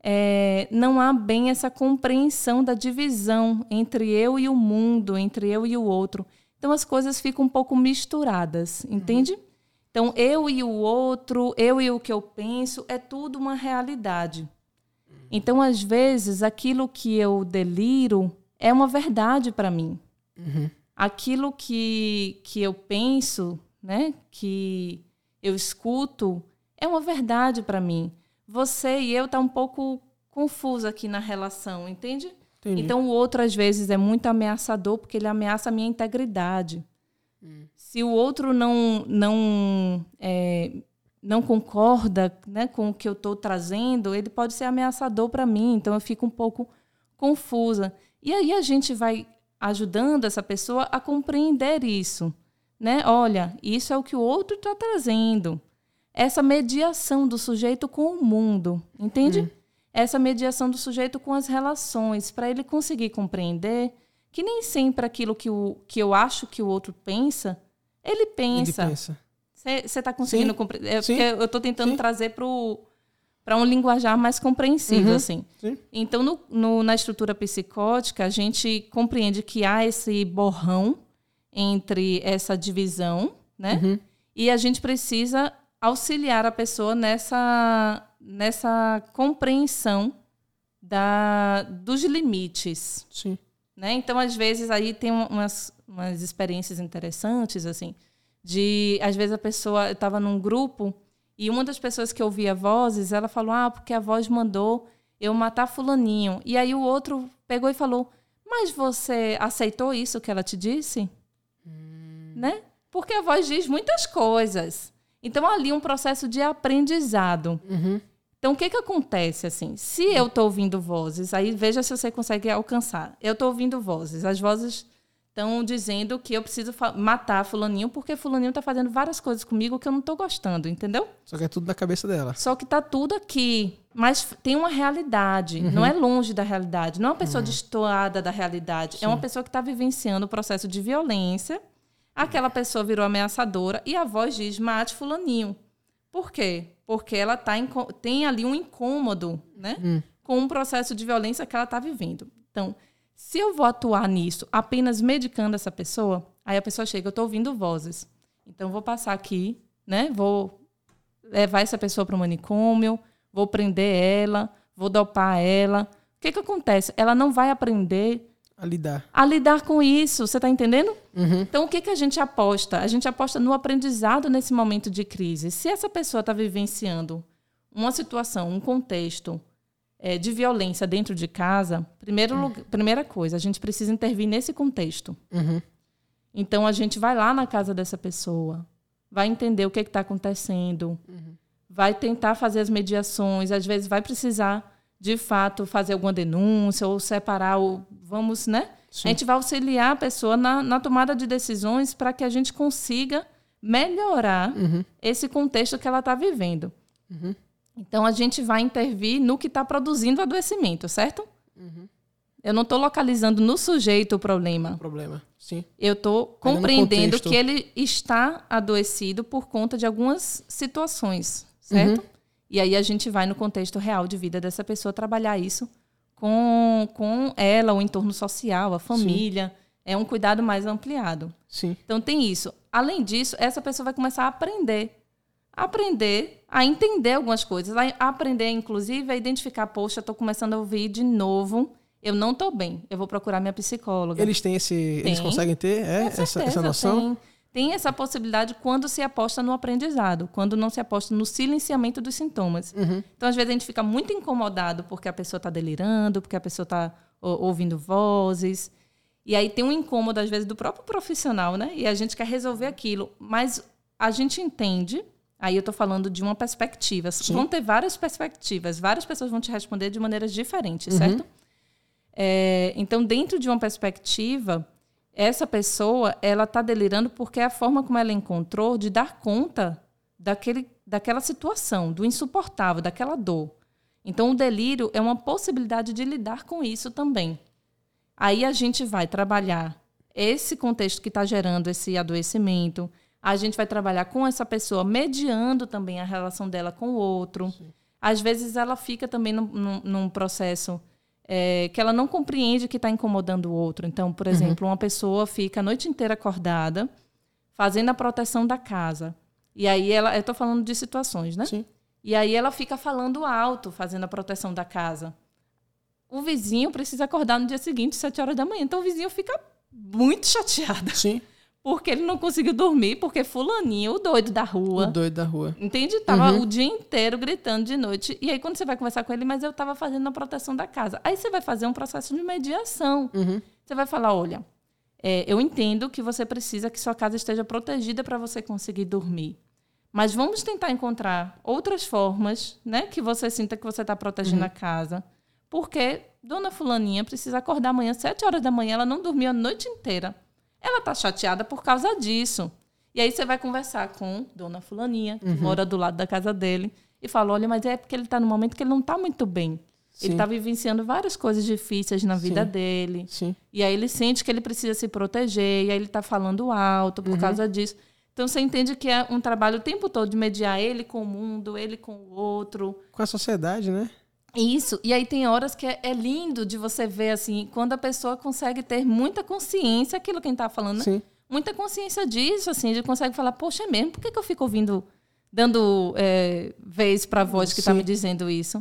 é, não há bem essa compreensão da divisão entre eu e o mundo, entre eu e o outro. Então as coisas ficam um pouco misturadas, entende? Então eu e o outro, eu e o que eu penso, é tudo uma realidade. Então às vezes aquilo que eu deliro é uma verdade para mim. Aquilo que, que eu penso, né, que eu escuto, é uma verdade para mim. Você e eu tá um pouco confuso aqui na relação, entende? Entendi. Então o outro às vezes é muito ameaçador porque ele ameaça a minha integridade. Se o outro não não é, não concorda né, com o que eu estou trazendo, ele pode ser ameaçador para mim. Então eu fico um pouco confusa. E aí a gente vai ajudando essa pessoa a compreender isso, né? Olha, isso é o que o outro está trazendo. Essa mediação do sujeito com o mundo, entende? Essa mediação do sujeito com as relações, para ele conseguir compreender que nem sempre aquilo que, o, que eu acho que o outro pensa, ele Ele pensa. pensa. Você está conseguindo compreender? É eu estou tentando Sim. trazer para um linguajar mais compreensível, Uhum. assim. Sim. Então, no, no- na estrutura psicótica, a gente compreende que há esse borrão entre essa divisão, né? Uhum. E a gente precisa auxiliar a pessoa nessa, nessa compreensão da, dos limites Sim. né? Então, às vezes, aí tem um- umas, umas experiências interessantes, assim, de, às vezes, a pessoa, eu estava num grupo e uma das pessoas que ouvia vozes, ela falou, ah, porque a voz mandou eu matar fulaninho. E aí o outro pegou e falou, mas você aceitou isso que ela te disse? Né? Porque a voz diz muitas coisas. Então, ali um processo de aprendizado. Uhum. Então, o que que acontece assim? Se eu estou ouvindo vozes, aí veja se você consegue alcançar. Eu estou ouvindo vozes. As vozes estão dizendo que eu preciso matar fulaninho porque fulaninho está fazendo várias coisas comigo que eu não estou gostando, entendeu? Só que é tudo na cabeça dela. Só que tá tudo aqui, mas tem uma realidade, não é longe da realidade, não é uma pessoa destoada da realidade, é uma pessoa que está vivenciando o processo de violência. Aquela pessoa virou ameaçadora e a voz diz mate fulaninho. Por quê? Porque ela tá tem ali um incômodo, né? Com um processo de violência que ela está vivendo. Então, se eu vou atuar nisso apenas medicando essa pessoa, aí a pessoa chega, eu estou ouvindo vozes. Então, vou passar aqui, né? Vou levar essa pessoa para o manicômio, vou prender ela, vou dopar ela. O que, que acontece? Ela não vai aprender A lidar. a lidar com isso, você está entendendo? Uhum. Então, o que, que a gente aposta? A gente aposta no aprendizado nesse momento de crise. Se essa pessoa está vivenciando uma situação, um contexto eh, de violência dentro de casa, primeiro, lugar- primeira coisa, a gente precisa intervir nesse contexto. Uhum. Então, a gente vai lá na casa dessa pessoa, vai entender o que está acontecendo, vai tentar fazer as mediações, às vezes vai precisar, de fato, fazer alguma denúncia ou separar o. Vamos, né? Sim. A gente vai auxiliar a pessoa na, na tomada de decisões para que a gente consiga melhorar Uhum. esse contexto que ela está vivendo. Então, a gente vai intervir no que está produzindo o adoecimento, certo? Eu não estou localizando no sujeito o problema. Problema. Sim. Eu estou compreendendo que ele está adoecido por conta de algumas situações, certo? Uhum. E aí a gente vai no contexto real de vida dessa pessoa trabalhar isso com, com ela, o entorno social, a família. Sim. É um cuidado mais ampliado. Sim. Então tem isso. Além disso, essa pessoa vai começar a aprender. Aprender a entender algumas coisas. A aprender, inclusive, a identificar, poxa, estou começando a ouvir de novo eu não estou bem, eu vou procurar minha psicóloga. Eles têm esse. Tem. Eles conseguem ter é, essa, essa noção? Tem tem essa possibilidade quando se aposta no aprendizado, quando não se aposta no silenciamento dos sintomas. Uhum. Então, às vezes, a gente fica muito incomodado porque a pessoa está delirando, porque a pessoa está ouvindo vozes. E aí tem um incômodo, às vezes, do próprio profissional, né? E a gente quer resolver aquilo. Mas a gente entende, aí eu estou falando de uma perspectiva. Sim. Vão ter várias perspectivas, várias pessoas vão te responder de maneiras diferentes, uhum. certo? É, então, dentro de uma perspectiva essa pessoa ela está delirando porque é a forma como ela encontrou de dar conta daquele, daquela situação, do insuportável, daquela dor. Então, o delírio é uma possibilidade de lidar com isso também. Aí a gente vai trabalhar esse contexto que está gerando esse adoecimento, a gente vai trabalhar com essa pessoa, mediando também a relação dela com o outro. Sim. Às vezes ela fica também num, num, num processo é, que ela não compreende que está incomodando o outro. Então, por uhum. exemplo, uhum. uma pessoa fica a noite inteira acordada, fazendo a proteção da casa. E aí ela, eu estou falando de situações, né? Sim. E aí ela fica falando alto, fazendo a proteção da casa. O vizinho precisa acordar no dia seguinte, sete horas da manhã. Então o vizinho fica muito chateado. Sim porque ele não conseguiu dormir, porque fulaninho, o doido da rua. O doido da rua. Entende? Tava uhum. o dia inteiro gritando de noite. E aí, quando você vai conversar com ele, mas eu estava fazendo a proteção da casa. Aí você vai fazer um processo de mediação. Uhum. Você vai falar: olha, é, eu entendo que você precisa que sua casa esteja protegida para você conseguir dormir. Mas vamos tentar encontrar outras formas, né? Que você sinta que você está protegendo uhum. a casa. Porque dona Fulaninha precisa acordar amanhã, sete horas da manhã, ela não dormiu a noite inteira. Ela tá chateada por causa disso. E aí você vai conversar com Dona Fulaninha, que uhum. mora do lado da casa dele, e fala: olha, mas é porque ele está no momento que ele não está muito bem. Sim. Ele está vivenciando várias coisas difíceis na vida Sim. dele. Sim. E aí ele sente que ele precisa se proteger, e aí ele está falando alto por uhum. causa disso. Então você entende que é um trabalho o tempo todo de mediar ele com o mundo, ele com o outro. Com a sociedade, né? Isso. E aí tem horas que é, é, lindo de você ver, assim, quando a pessoa consegue ter muita consciência, aquilo que a gente tá falando, né? Sim. Muita consciência disso, assim, de consegue falar, poxa, é mesmo, por que, que eu fico ouvindo, dando é, vez para a voz que está me dizendo isso?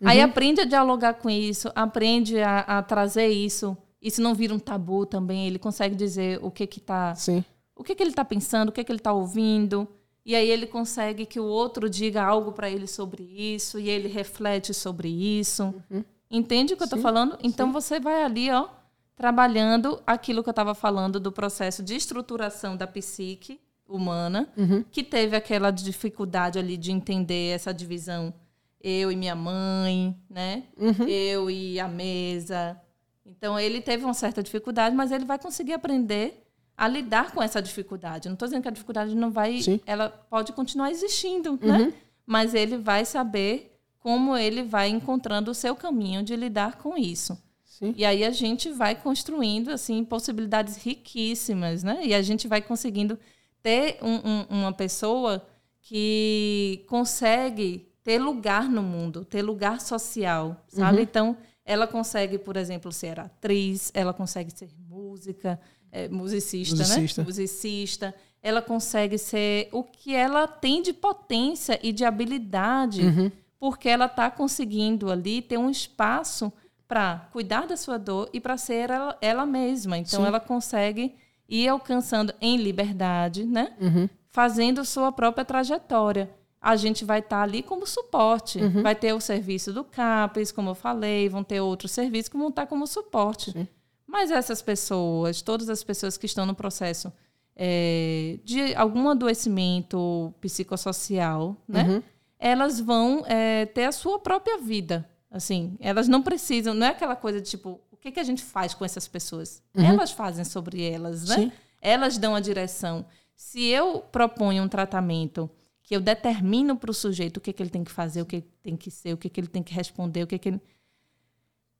Uhum. Aí aprende a dialogar com isso, aprende a, a, trazer isso. Isso não vira um tabu também, ele consegue dizer o que que tá... Sim. O que, que ele está pensando, o que, que ele está ouvindo. E aí ele consegue que o outro diga algo para ele sobre isso e ele reflete sobre isso. Uhum. Entende o que eu estou falando? Então sim. você vai ali, ó, trabalhando aquilo que eu estava falando do processo de estruturação da psique humana, uhum. que teve aquela dificuldade ali de entender essa divisão eu e minha mãe, né? Uhum. Eu e a mesa. Então ele teve uma certa dificuldade, mas ele vai conseguir aprender a lidar com essa dificuldade. Não estou dizendo que a dificuldade não vai, Sim. ela pode continuar existindo, uhum. né? Mas ele vai saber como ele vai encontrando o seu caminho de lidar com isso. Sim. E aí a gente vai construindo assim possibilidades riquíssimas, né? E a gente vai conseguindo ter um, um, uma pessoa que consegue ter lugar no mundo, ter lugar social, sabe? Uhum. Então, ela consegue, por exemplo, ser atriz, ela consegue ser música, é, musicista, musicista, né? Musicista. Ela consegue ser o que ela tem de potência e de habilidade, uhum. porque ela está conseguindo ali ter um espaço para cuidar da sua dor e para ser ela, ela, mesma. Então, Sim. ela consegue ir alcançando em liberdade, né? Uhum. Fazendo sua própria trajetória. A gente vai estar tá ali como suporte. Uhum. Vai ter o serviço do CAPES, como eu falei, vão ter outros serviços que vão estar tá como suporte. Sim. Mas essas pessoas, todas as pessoas que estão no processo é, de algum adoecimento psicossocial, né? Uhum. Elas vão é, ter a sua própria vida. Assim, elas não precisam, não é aquela coisa de tipo, o que, que a gente faz com essas pessoas? Uhum. Elas fazem sobre elas, né? Sim. Elas dão a direção. Se eu proponho um tratamento que eu determino para o sujeito o que, que ele tem que fazer, o que tem que ser, o que, que ele tem que responder, o que, que ele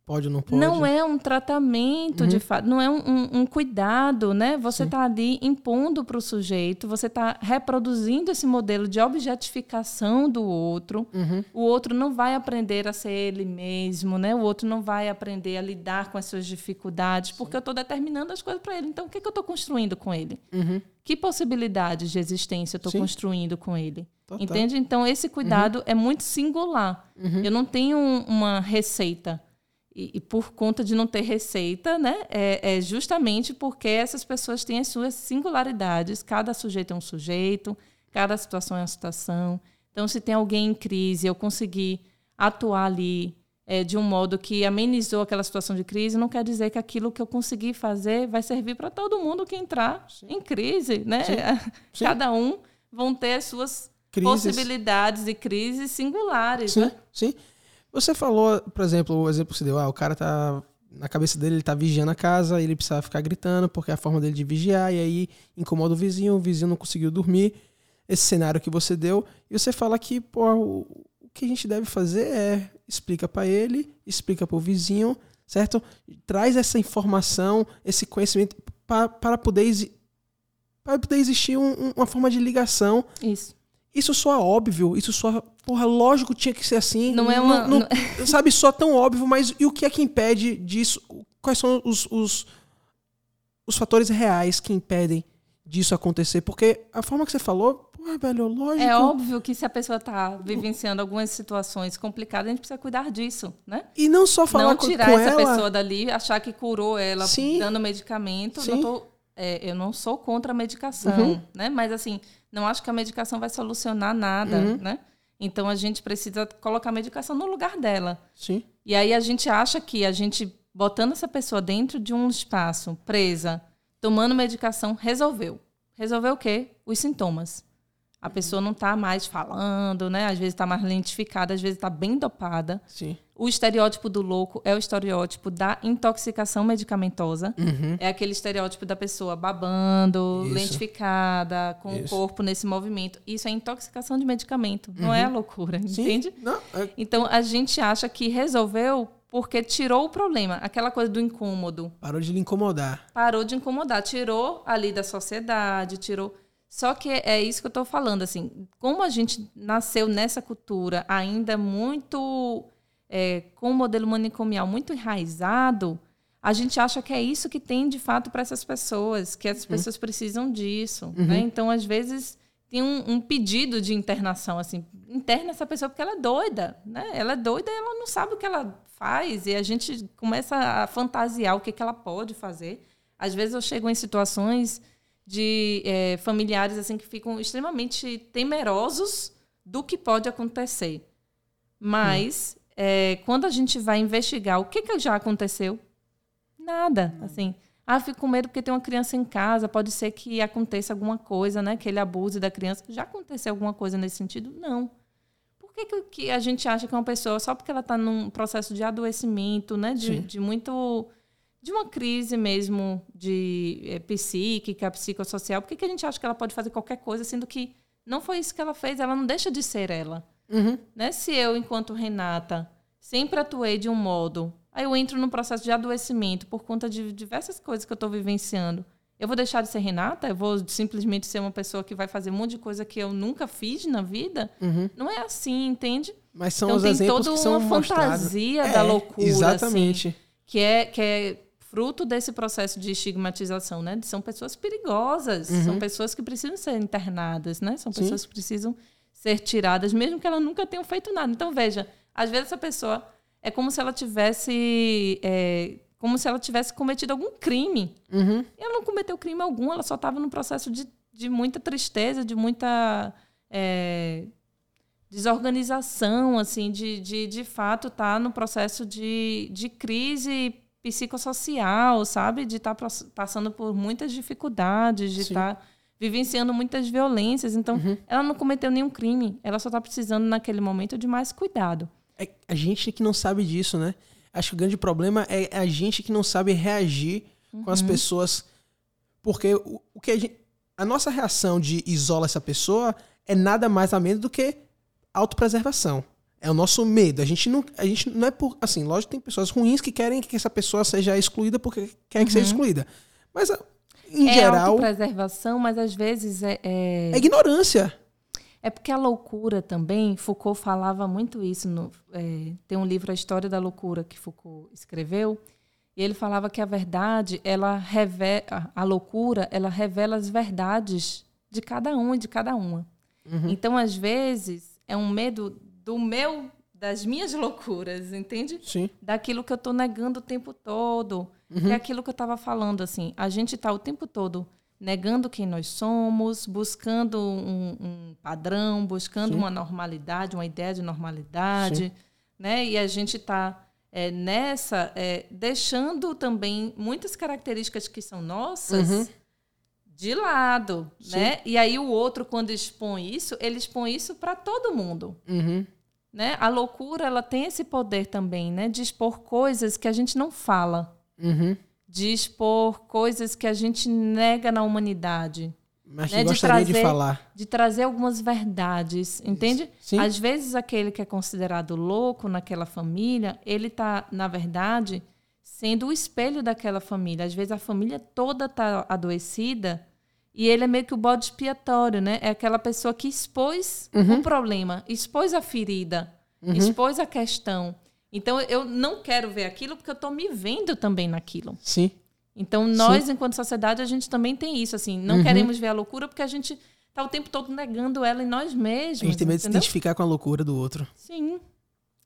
pode ou não pode. Não é um tratamento, Uhum. de fato, não é um, um- um cuidado, né? Você Sim. está ali impondo para o sujeito, você está reproduzindo esse modelo de objetificação do outro. Uhum. O outro não vai aprender a ser ele mesmo, né? O outro não vai aprender a lidar com as suas dificuldades, porque eu estou determinando as coisas para ele. Então, o que, que eu estou construindo com ele? Uhum. Que possibilidades de existência eu estou Sim. construindo com ele? Total. Entende? Então, esse cuidado é muito singular. Uhum. Eu não tenho um- uma receita. E, e por conta de não ter receita, né, é, é justamente porque essas pessoas têm as suas singularidades. Cada sujeito é um sujeito, cada situação é uma situação. Então, se tem alguém em crise, eu conseguir atuar ali é, de um modo que amenizou aquela situação de crise, não quer dizer que aquilo que eu consegui fazer vai servir para todo mundo que entrar em crise, né? Sim. Sim. Cada um vão ter as suas Crises. possibilidades e crises singulares, Sim, né? sim. Você falou, por exemplo, o exemplo que você deu, ah, o cara tá. Na cabeça dele, ele tá vigiando a casa, ele precisa ficar gritando, porque é a forma dele de vigiar, e aí incomoda o vizinho, o vizinho não conseguiu dormir. Esse cenário que você deu, e você fala que, pô, o, o que a gente deve fazer é explica pra ele, explica pro vizinho, certo? Traz essa informação, esse conhecimento pa- para poder, para poder existir um- uma forma de ligação Isso. Isso soa óbvio, isso soa. Porra, lógico tinha que ser assim. Não é uma- não- sabe, só tão óbvio, mas e o que é que impede disso? Quais são os, os, os fatores reais que impedem disso acontecer? Porque a forma que você falou, porra, velho, lógico. É óbvio que se a pessoa está vivenciando algumas situações complicadas, a gente precisa cuidar disso, né? E não só falar não com, tirar com essa ela. pessoa dali, achar que curou ela Sim. dando medicamento. Sim. Não tô- é, eu não sou contra a medicação, Uhum. né? Mas assim, não acho que a medicação vai solucionar nada, Uhum. né? Então a gente precisa colocar a medicação no lugar dela. Sim. E aí a gente acha que a gente botando essa pessoa dentro de um espaço, presa, tomando medicação, resolveu. Resolveu o quê? Os sintomas. A pessoa não está mais falando, né? Às vezes está mais lentificada, às vezes está bem dopada. Sim. O estereótipo do louco é o estereótipo da intoxicação medicamentosa. Uhum. É aquele estereótipo da pessoa babando, Isso. lentificada, com Isso. o corpo nesse movimento. Isso é intoxicação de medicamento, não é loucura, Uhum. Sim. entende? Não, é- Então a gente acha que resolveu porque tirou o problema, aquela coisa do incômodo. parou de lhe incomodar. Parou de incomodar, tirou ali da sociedade, tirou. Só que é isso que eu estou falando, assim, como a gente nasceu nessa cultura ainda muito é, com o modelo manicomial muito enraizado, a gente acha que é isso que tem de fato para essas pessoas, que essas pessoas precisam disso. Né? Então, às vezes, tem um, um pedido de internação, assim, interna essa pessoa porque ela é doida, né? Ela é doida e ela não sabe o que ela faz, e a gente começa a fantasiar o que, que ela pode fazer. Às vezes eu chego em situações de eh, familiares assim que ficam extremamente temerosos do que pode acontecer. Mas eh, quando a gente vai investigar o que, que já aconteceu, nada. Assim, ah, fico com medo porque tem uma criança em casa, pode ser que aconteça alguma coisa, né? Que ele abuse da criança. Já aconteceu alguma coisa nesse sentido? Não. Por que, que, a gente acha que uma pessoa, só porque ela está num processo de adoecimento, né? De, de muito. de uma crise mesmo de eh, psíquica, psicossocial, por que, que a gente acha que ela pode fazer qualquer coisa, sendo que não foi isso que ela fez, ela não deixa de ser ela. Uhum. Né? Se eu, enquanto Renata, sempre atuei de um modo, aí eu entro num processo de adoecimento por conta de diversas coisas que eu estou vivenciando. Eu vou deixar de ser Renata? Eu vou simplesmente ser uma pessoa que vai fazer um monte de coisa que eu nunca fiz na vida? Uhum. Não é assim, entende? Mas são então os tem exemplos toda que são uma mostrados. fantasia É, da loucura, Exatamente. assim, que é que é fruto desse processo de estigmatização, né? São pessoas perigosas, Uhum. são pessoas que precisam ser internadas, né? São Sim. pessoas que precisam ser tiradas, mesmo que elas nunca tenham feito nada. Então veja, às vezes essa pessoa é como se ela tivesse é, como se ela tivesse cometido algum crime. Uhum. E ela não cometeu crime algum, ela só estava num processo de, de muita tristeza, de muita é, desorganização, assim, de, de, de fato estar tá no processo de, de crise psicossocial, sabe? De estar tá passando por muitas dificuldades, de estar tá vivenciando muitas violências. Então, Uhum. ela não cometeu nenhum crime, ela só está precisando, naquele momento, de mais cuidado. É a gente que não sabe disso, né? Acho que o grande problema é a gente que não sabe reagir com as pessoas. Porque o, o que a, gente, a nossa reação de isola essa pessoa é nada mais a menos do que autopreservação. É o nosso medo. A gente não, a gente não é por. Assim, lógico que tem pessoas ruins que querem que essa pessoa seja excluída porque quer que seja Uhum. excluída. Mas, em é geral, autopreservação, mas às vezes é, é, é ignorância. é porque a loucura também, Foucault falava muito isso. No, é, tem um livro, A História da Loucura, que Foucault escreveu, e ele falava que a verdade, ela revela, a loucura, ela revela as verdades de cada um e de cada uma. Então, às vezes, é um medo do meu, das minhas loucuras, entende? Sim. daquilo que eu estou negando o tempo todo. É aquilo que eu estava falando, assim. A gente está o tempo todo negando quem nós somos, buscando um, um padrão, buscando Sim. uma normalidade, uma ideia de normalidade, né? E a gente está nessa é, deixando também muitas características que são nossas Uhum. de lado, Sim. né? E aí o outro quando expõe isso, ele expõe isso para todo mundo Uhum. né? A loucura ela tem esse poder também, né? De expor coisas que a gente não fala, Uhum. de expor coisas que a gente nega na humanidade, Mas Né, de gostaria de trazer- falar. de trazer algumas verdades, entende? Sim. Às vezes aquele que é considerado louco naquela família, ele tá, na verdade, sendo o espelho daquela família. Às vezes a família toda tá adoecida e ele é meio que o bode expiatório, né? É aquela pessoa que expôs Uhum. o problema, expôs a ferida, expôs a questão. Então eu não quero ver aquilo porque eu estou me vendo também naquilo. Sim. Então, nós, enquanto sociedade, a gente também tem isso, assim. Não Uhum. queremos ver a loucura porque a gente tá o tempo todo negando ela em nós mesmos. A gente tem medo de se identificar com a loucura do outro. Sim.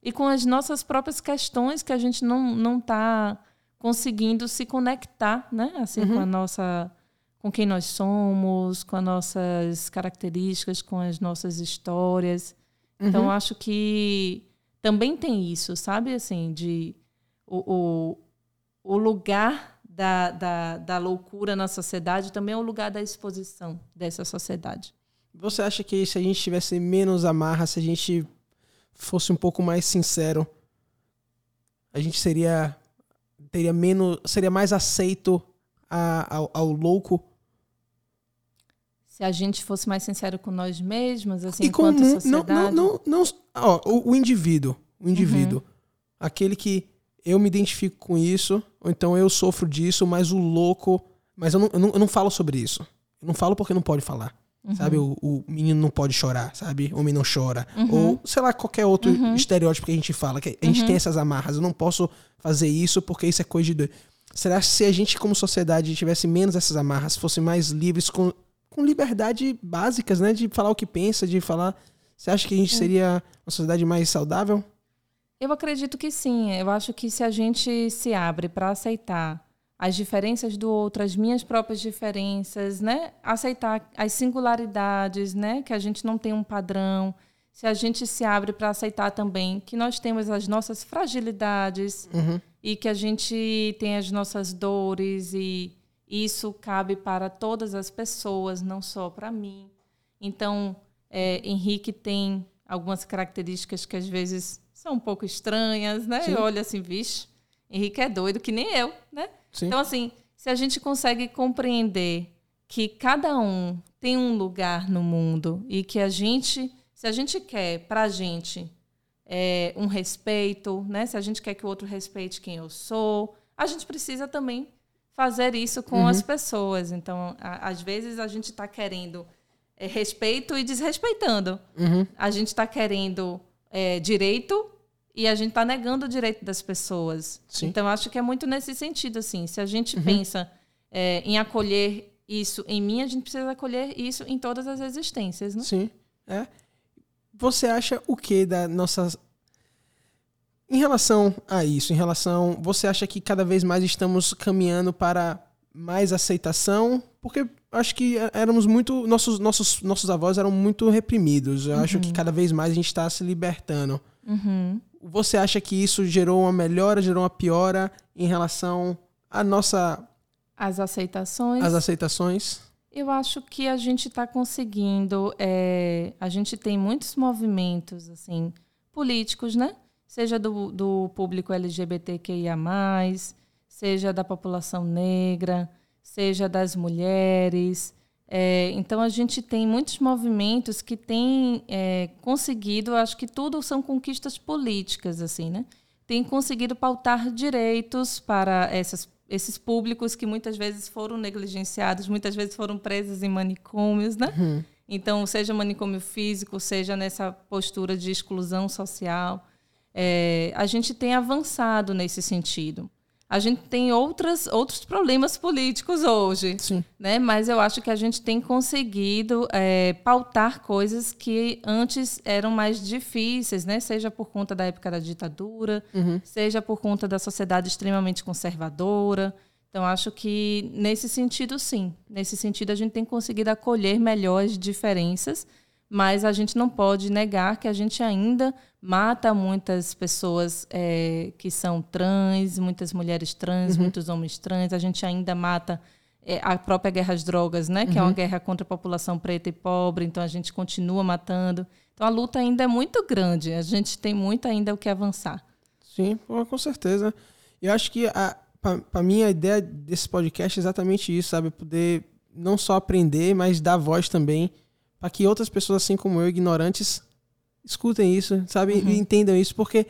E com as nossas próprias questões que a gente não, não tá conseguindo se conectar, né? Assim, Uhum. com a nossa... Com quem nós somos, com as nossas características, com as nossas histórias. Então, Uhum. acho que também tem isso, sabe? Assim, de... O, o, o lugar da, da, da loucura na sociedade também é o lugar da exposição dessa sociedade. Você acha que se a gente tivesse menos amarra, se a gente fosse um pouco mais sincero, a gente seria teria menos, seria mais aceito a- ao, ao louco Se a gente fosse mais sincero com nós mesmos, assim, e com enquanto mu- não, sociedade. não, não, não ó, o, o indivíduo, o indivíduo, Uhum. aquele que eu me identifico com isso, ou então eu sofro disso, mas o louco, mas eu não, eu não, eu não falo sobre isso. Eu não falo porque não pode falar. Uhum. Sabe, o, o menino não pode chorar, sabe? O homem não chora. Ou, sei lá, qualquer outro Uhum. estereótipo que a gente fala. Que a gente tem essas amarras. Eu não posso fazer isso porque isso é coisa de. Será que se a gente, como sociedade, tivesse menos essas amarras, fosse mais livres, com, com liberdade básicas, né? De falar o que pensa, de falar. Você acha que a gente seria uma sociedade mais saudável? Eu acredito que sim. Eu acho que se a gente se abre para aceitar as diferenças do outro, as minhas próprias diferenças, né? Aceitar as singularidades, né? Que a gente não tem um padrão. Se a gente se abre para aceitar também que nós temos as nossas fragilidades Uhum. e que a gente tem as nossas dores e isso cabe para todas as pessoas, não só para mim. Então, é, Henrique tem algumas características que às vezes são um pouco estranhas, né? Sim. Eu olho assim, vixe, Henrique é doido que nem eu, né? Sim. Então, assim, se a gente consegue compreender que cada um tem um lugar no mundo e que a gente, se a gente quer para a gente é, um respeito, né? Se a gente quer que o outro respeite quem eu sou, a gente precisa também fazer isso com as pessoas. Então, a- às vezes a gente está querendo é, respeito e desrespeitando. Uhum. A gente está querendo é, direito e a gente está negando o direito das pessoas. Sim. Então, acho que é muito nesse sentido, assim. Se a gente pensa é, em acolher isso em mim, a gente precisa acolher isso em todas as existências, né? Sim. É. Você acha o que da nossa. Em relação a isso, em relação. Você acha que cada vez mais estamos caminhando para mais aceitação? Porque acho que éramos muito. Nossos, nossos, nossos avós eram muito reprimidos. Eu acho que cada vez mais a gente está se libertando. Uhum. Você acha que isso gerou uma melhora, gerou uma piora em relação à nossa. As aceitações. às aceitações? Eu acho que a gente está conseguindo. é, a gente tem muitos movimentos assim políticos, né? Seja do, do público LGBTQIA, seja da população negra, seja das mulheres. É, então a gente tem muitos movimentos que têm é, conseguido, acho que tudo são conquistas políticas, assim, né? Tem conseguido pautar direitos para essas, esses públicos que muitas vezes foram negligenciados, muitas vezes foram presos em manicômios, né? Uhum. Então, seja manicômio físico, seja nessa postura de exclusão social, é, a gente tem avançado nesse sentido a gente tem outras, outros problemas políticos hoje. Sim. Né? Mas eu acho que a gente tem conseguido é, pautar coisas que antes eram mais difíceis, né? seja por conta da época da ditadura, uhum. seja por conta da sociedade extremamente conservadora. Então, acho que nesse sentido, sim. Nesse sentido, a gente tem conseguido acolher melhor as diferenças mas a gente não pode negar que a gente ainda mata muitas pessoas é, que são trans, muitas mulheres trans, uhum. muitos homens trans, a gente ainda mata é, a própria guerra às drogas, né, que uhum. é uma uhum. guerra contra a população preta e pobre, então a gente continua matando. Então a luta ainda é muito grande, a gente tem muito ainda o que avançar. Sim, com certeza. Eu acho que para mim a ideia desse podcast é exatamente isso, sabe? Poder não só aprender, mas dar voz também para que outras pessoas, assim como eu, ignorantes, escutem isso, sabe? Uhum. E entendam isso, porque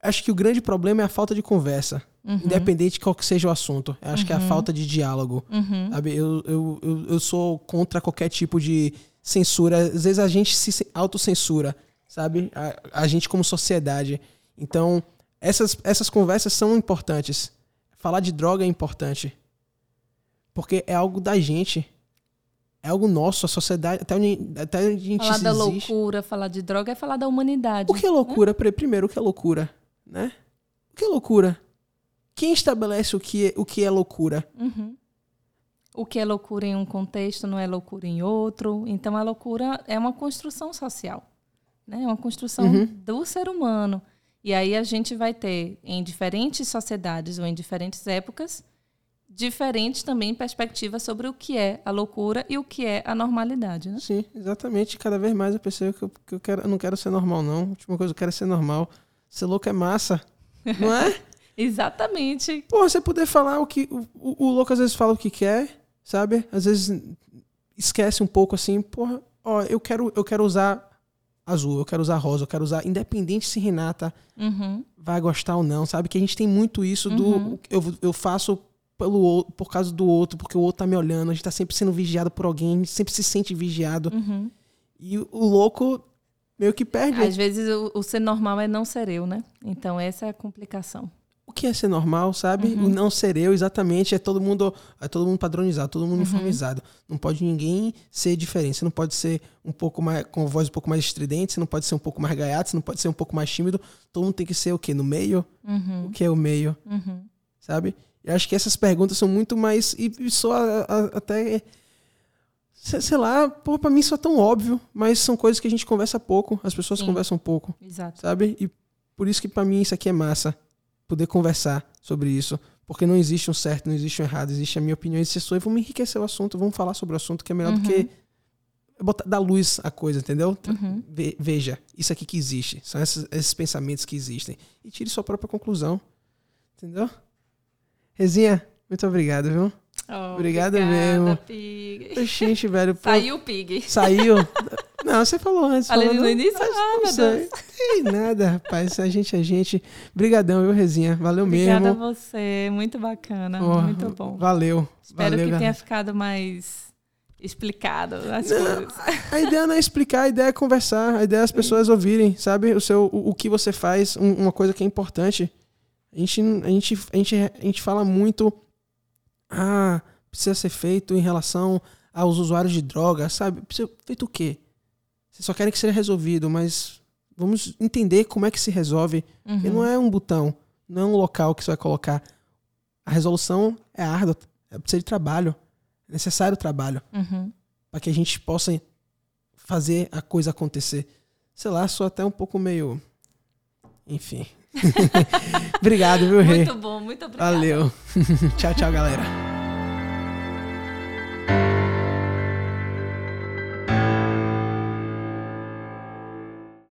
acho que o grande problema é a falta de conversa. Uhum. Independente de qual que seja o assunto. Eu acho uhum. que é a uhum. falta de diálogo. Uhum. Sabe? Eu, eu, eu, eu, sou contra qualquer tipo de censura. Às vezes a gente se autocensura, sabe? A, a gente como sociedade. Então, essas, essas conversas são importantes. Falar de droga é importante. Porque é algo da gente é algo nosso, a sociedade, até onde, até onde a gente Falar da existe. loucura, falar de droga é falar da humanidade. O que é loucura? Né? Primeiro, o que é loucura? Né? O que é loucura? Quem estabelece o que é, o que é loucura? Uhum. O que é loucura em um contexto não é loucura em outro. Então, a loucura é uma construção social. Né? É uma construção uhum. do ser humano. E aí a gente vai ter, em diferentes sociedades ou em diferentes épocas, diferentes também perspectivas sobre o que é a loucura e o que é a normalidade, né? Sim, exatamente. Cada vez mais eu percebo que eu, que eu, quero, eu não quero ser normal, não. A última coisa eu quero é ser normal. Ser louco é massa, não é? exatamente. Pô, você poder falar o que... O, o, o, louco às vezes fala o que quer, sabe? Às vezes esquece um pouco assim, porra, ó, eu quero, eu quero usar azul, eu quero usar rosa, eu quero usar, independente se Renata uhum. vai gostar ou não, sabe? Que a gente tem muito isso do uhum. eu, eu faço pelo outro, por causa do outro, porque o outro tá me olhando, a gente tá sempre sendo vigiado por alguém, a gente sempre se sente vigiado. Uhum. E o louco meio que perde. Às vezes o, o, ser normal é não ser eu, né? Então essa é a complicação. O que é ser normal, sabe? Uhum. O não ser eu, exatamente, é todo mundo, é todo mundo padronizado, todo mundo uhum. uniformizado. Não pode ninguém ser diferente. Você não pode ser um pouco mais com voz um pouco mais estridente, você não pode ser um pouco mais gaiato, você não pode ser um pouco mais tímido. Todo mundo tem que ser o quê? No meio? Uhum. O que é o meio? Uhum. Sabe? Eu acho que essas perguntas são muito mais. E, e só a, a, até. Sei lá, pô, pra mim isso é tão óbvio, mas são coisas que a gente conversa pouco, as pessoas Sim. conversam pouco. Exato. Sabe? E por isso que para mim isso aqui é massa. Poder conversar sobre isso. Porque não existe um certo, não existe um errado, existe a minha opinião. E se sou, vamos enriquecer o assunto, vamos falar sobre o assunto, que é melhor uhum. do que uhum. botar, dar luz à coisa, entendeu? Uhum. veja, isso aqui que existe. São esses, esses pensamentos que existem. E tire sua própria conclusão. Entendeu? Rezinha, muito obrigado, viu? Oh, obrigado mesmo. Pig. Gente, velho. Pô, Saiu o Pig. Saiu. Não, você falou antes. Falei no início? Ah, meu Deus. Ei, nada, rapaz. A gente, a gente. Brigadão, viu, Rezinha? Valeu Obrigada mesmo. Obrigada a você. Muito bacana. Oh, muito bom. Valeu. Espero valeu, que tenha ficado mais explicado as não, coisas. A ideia não é explicar, a ideia é conversar. A ideia é as pessoas ouvirem, sabe? O, seu, o, o que você faz, um, uma coisa que é importante. A gente, a gente, a gente, a gente fala muito. Ah, precisa ser feito em relação aos usuários de droga, sabe? Precisa feito o quê? Vocês só querem que seja resolvido, mas vamos entender como é que se resolve. Uhum. Porque não é um botão, não é um local que você vai colocar. A resolução é árdua, é precisa de trabalho, é necessário trabalho uhum. para que a gente possa fazer a coisa acontecer. Sei lá, sou até um pouco meio, enfim. Obrigado, viu, Rei? Muito bom, muito obrigado. Valeu. tchau, tchau, galera.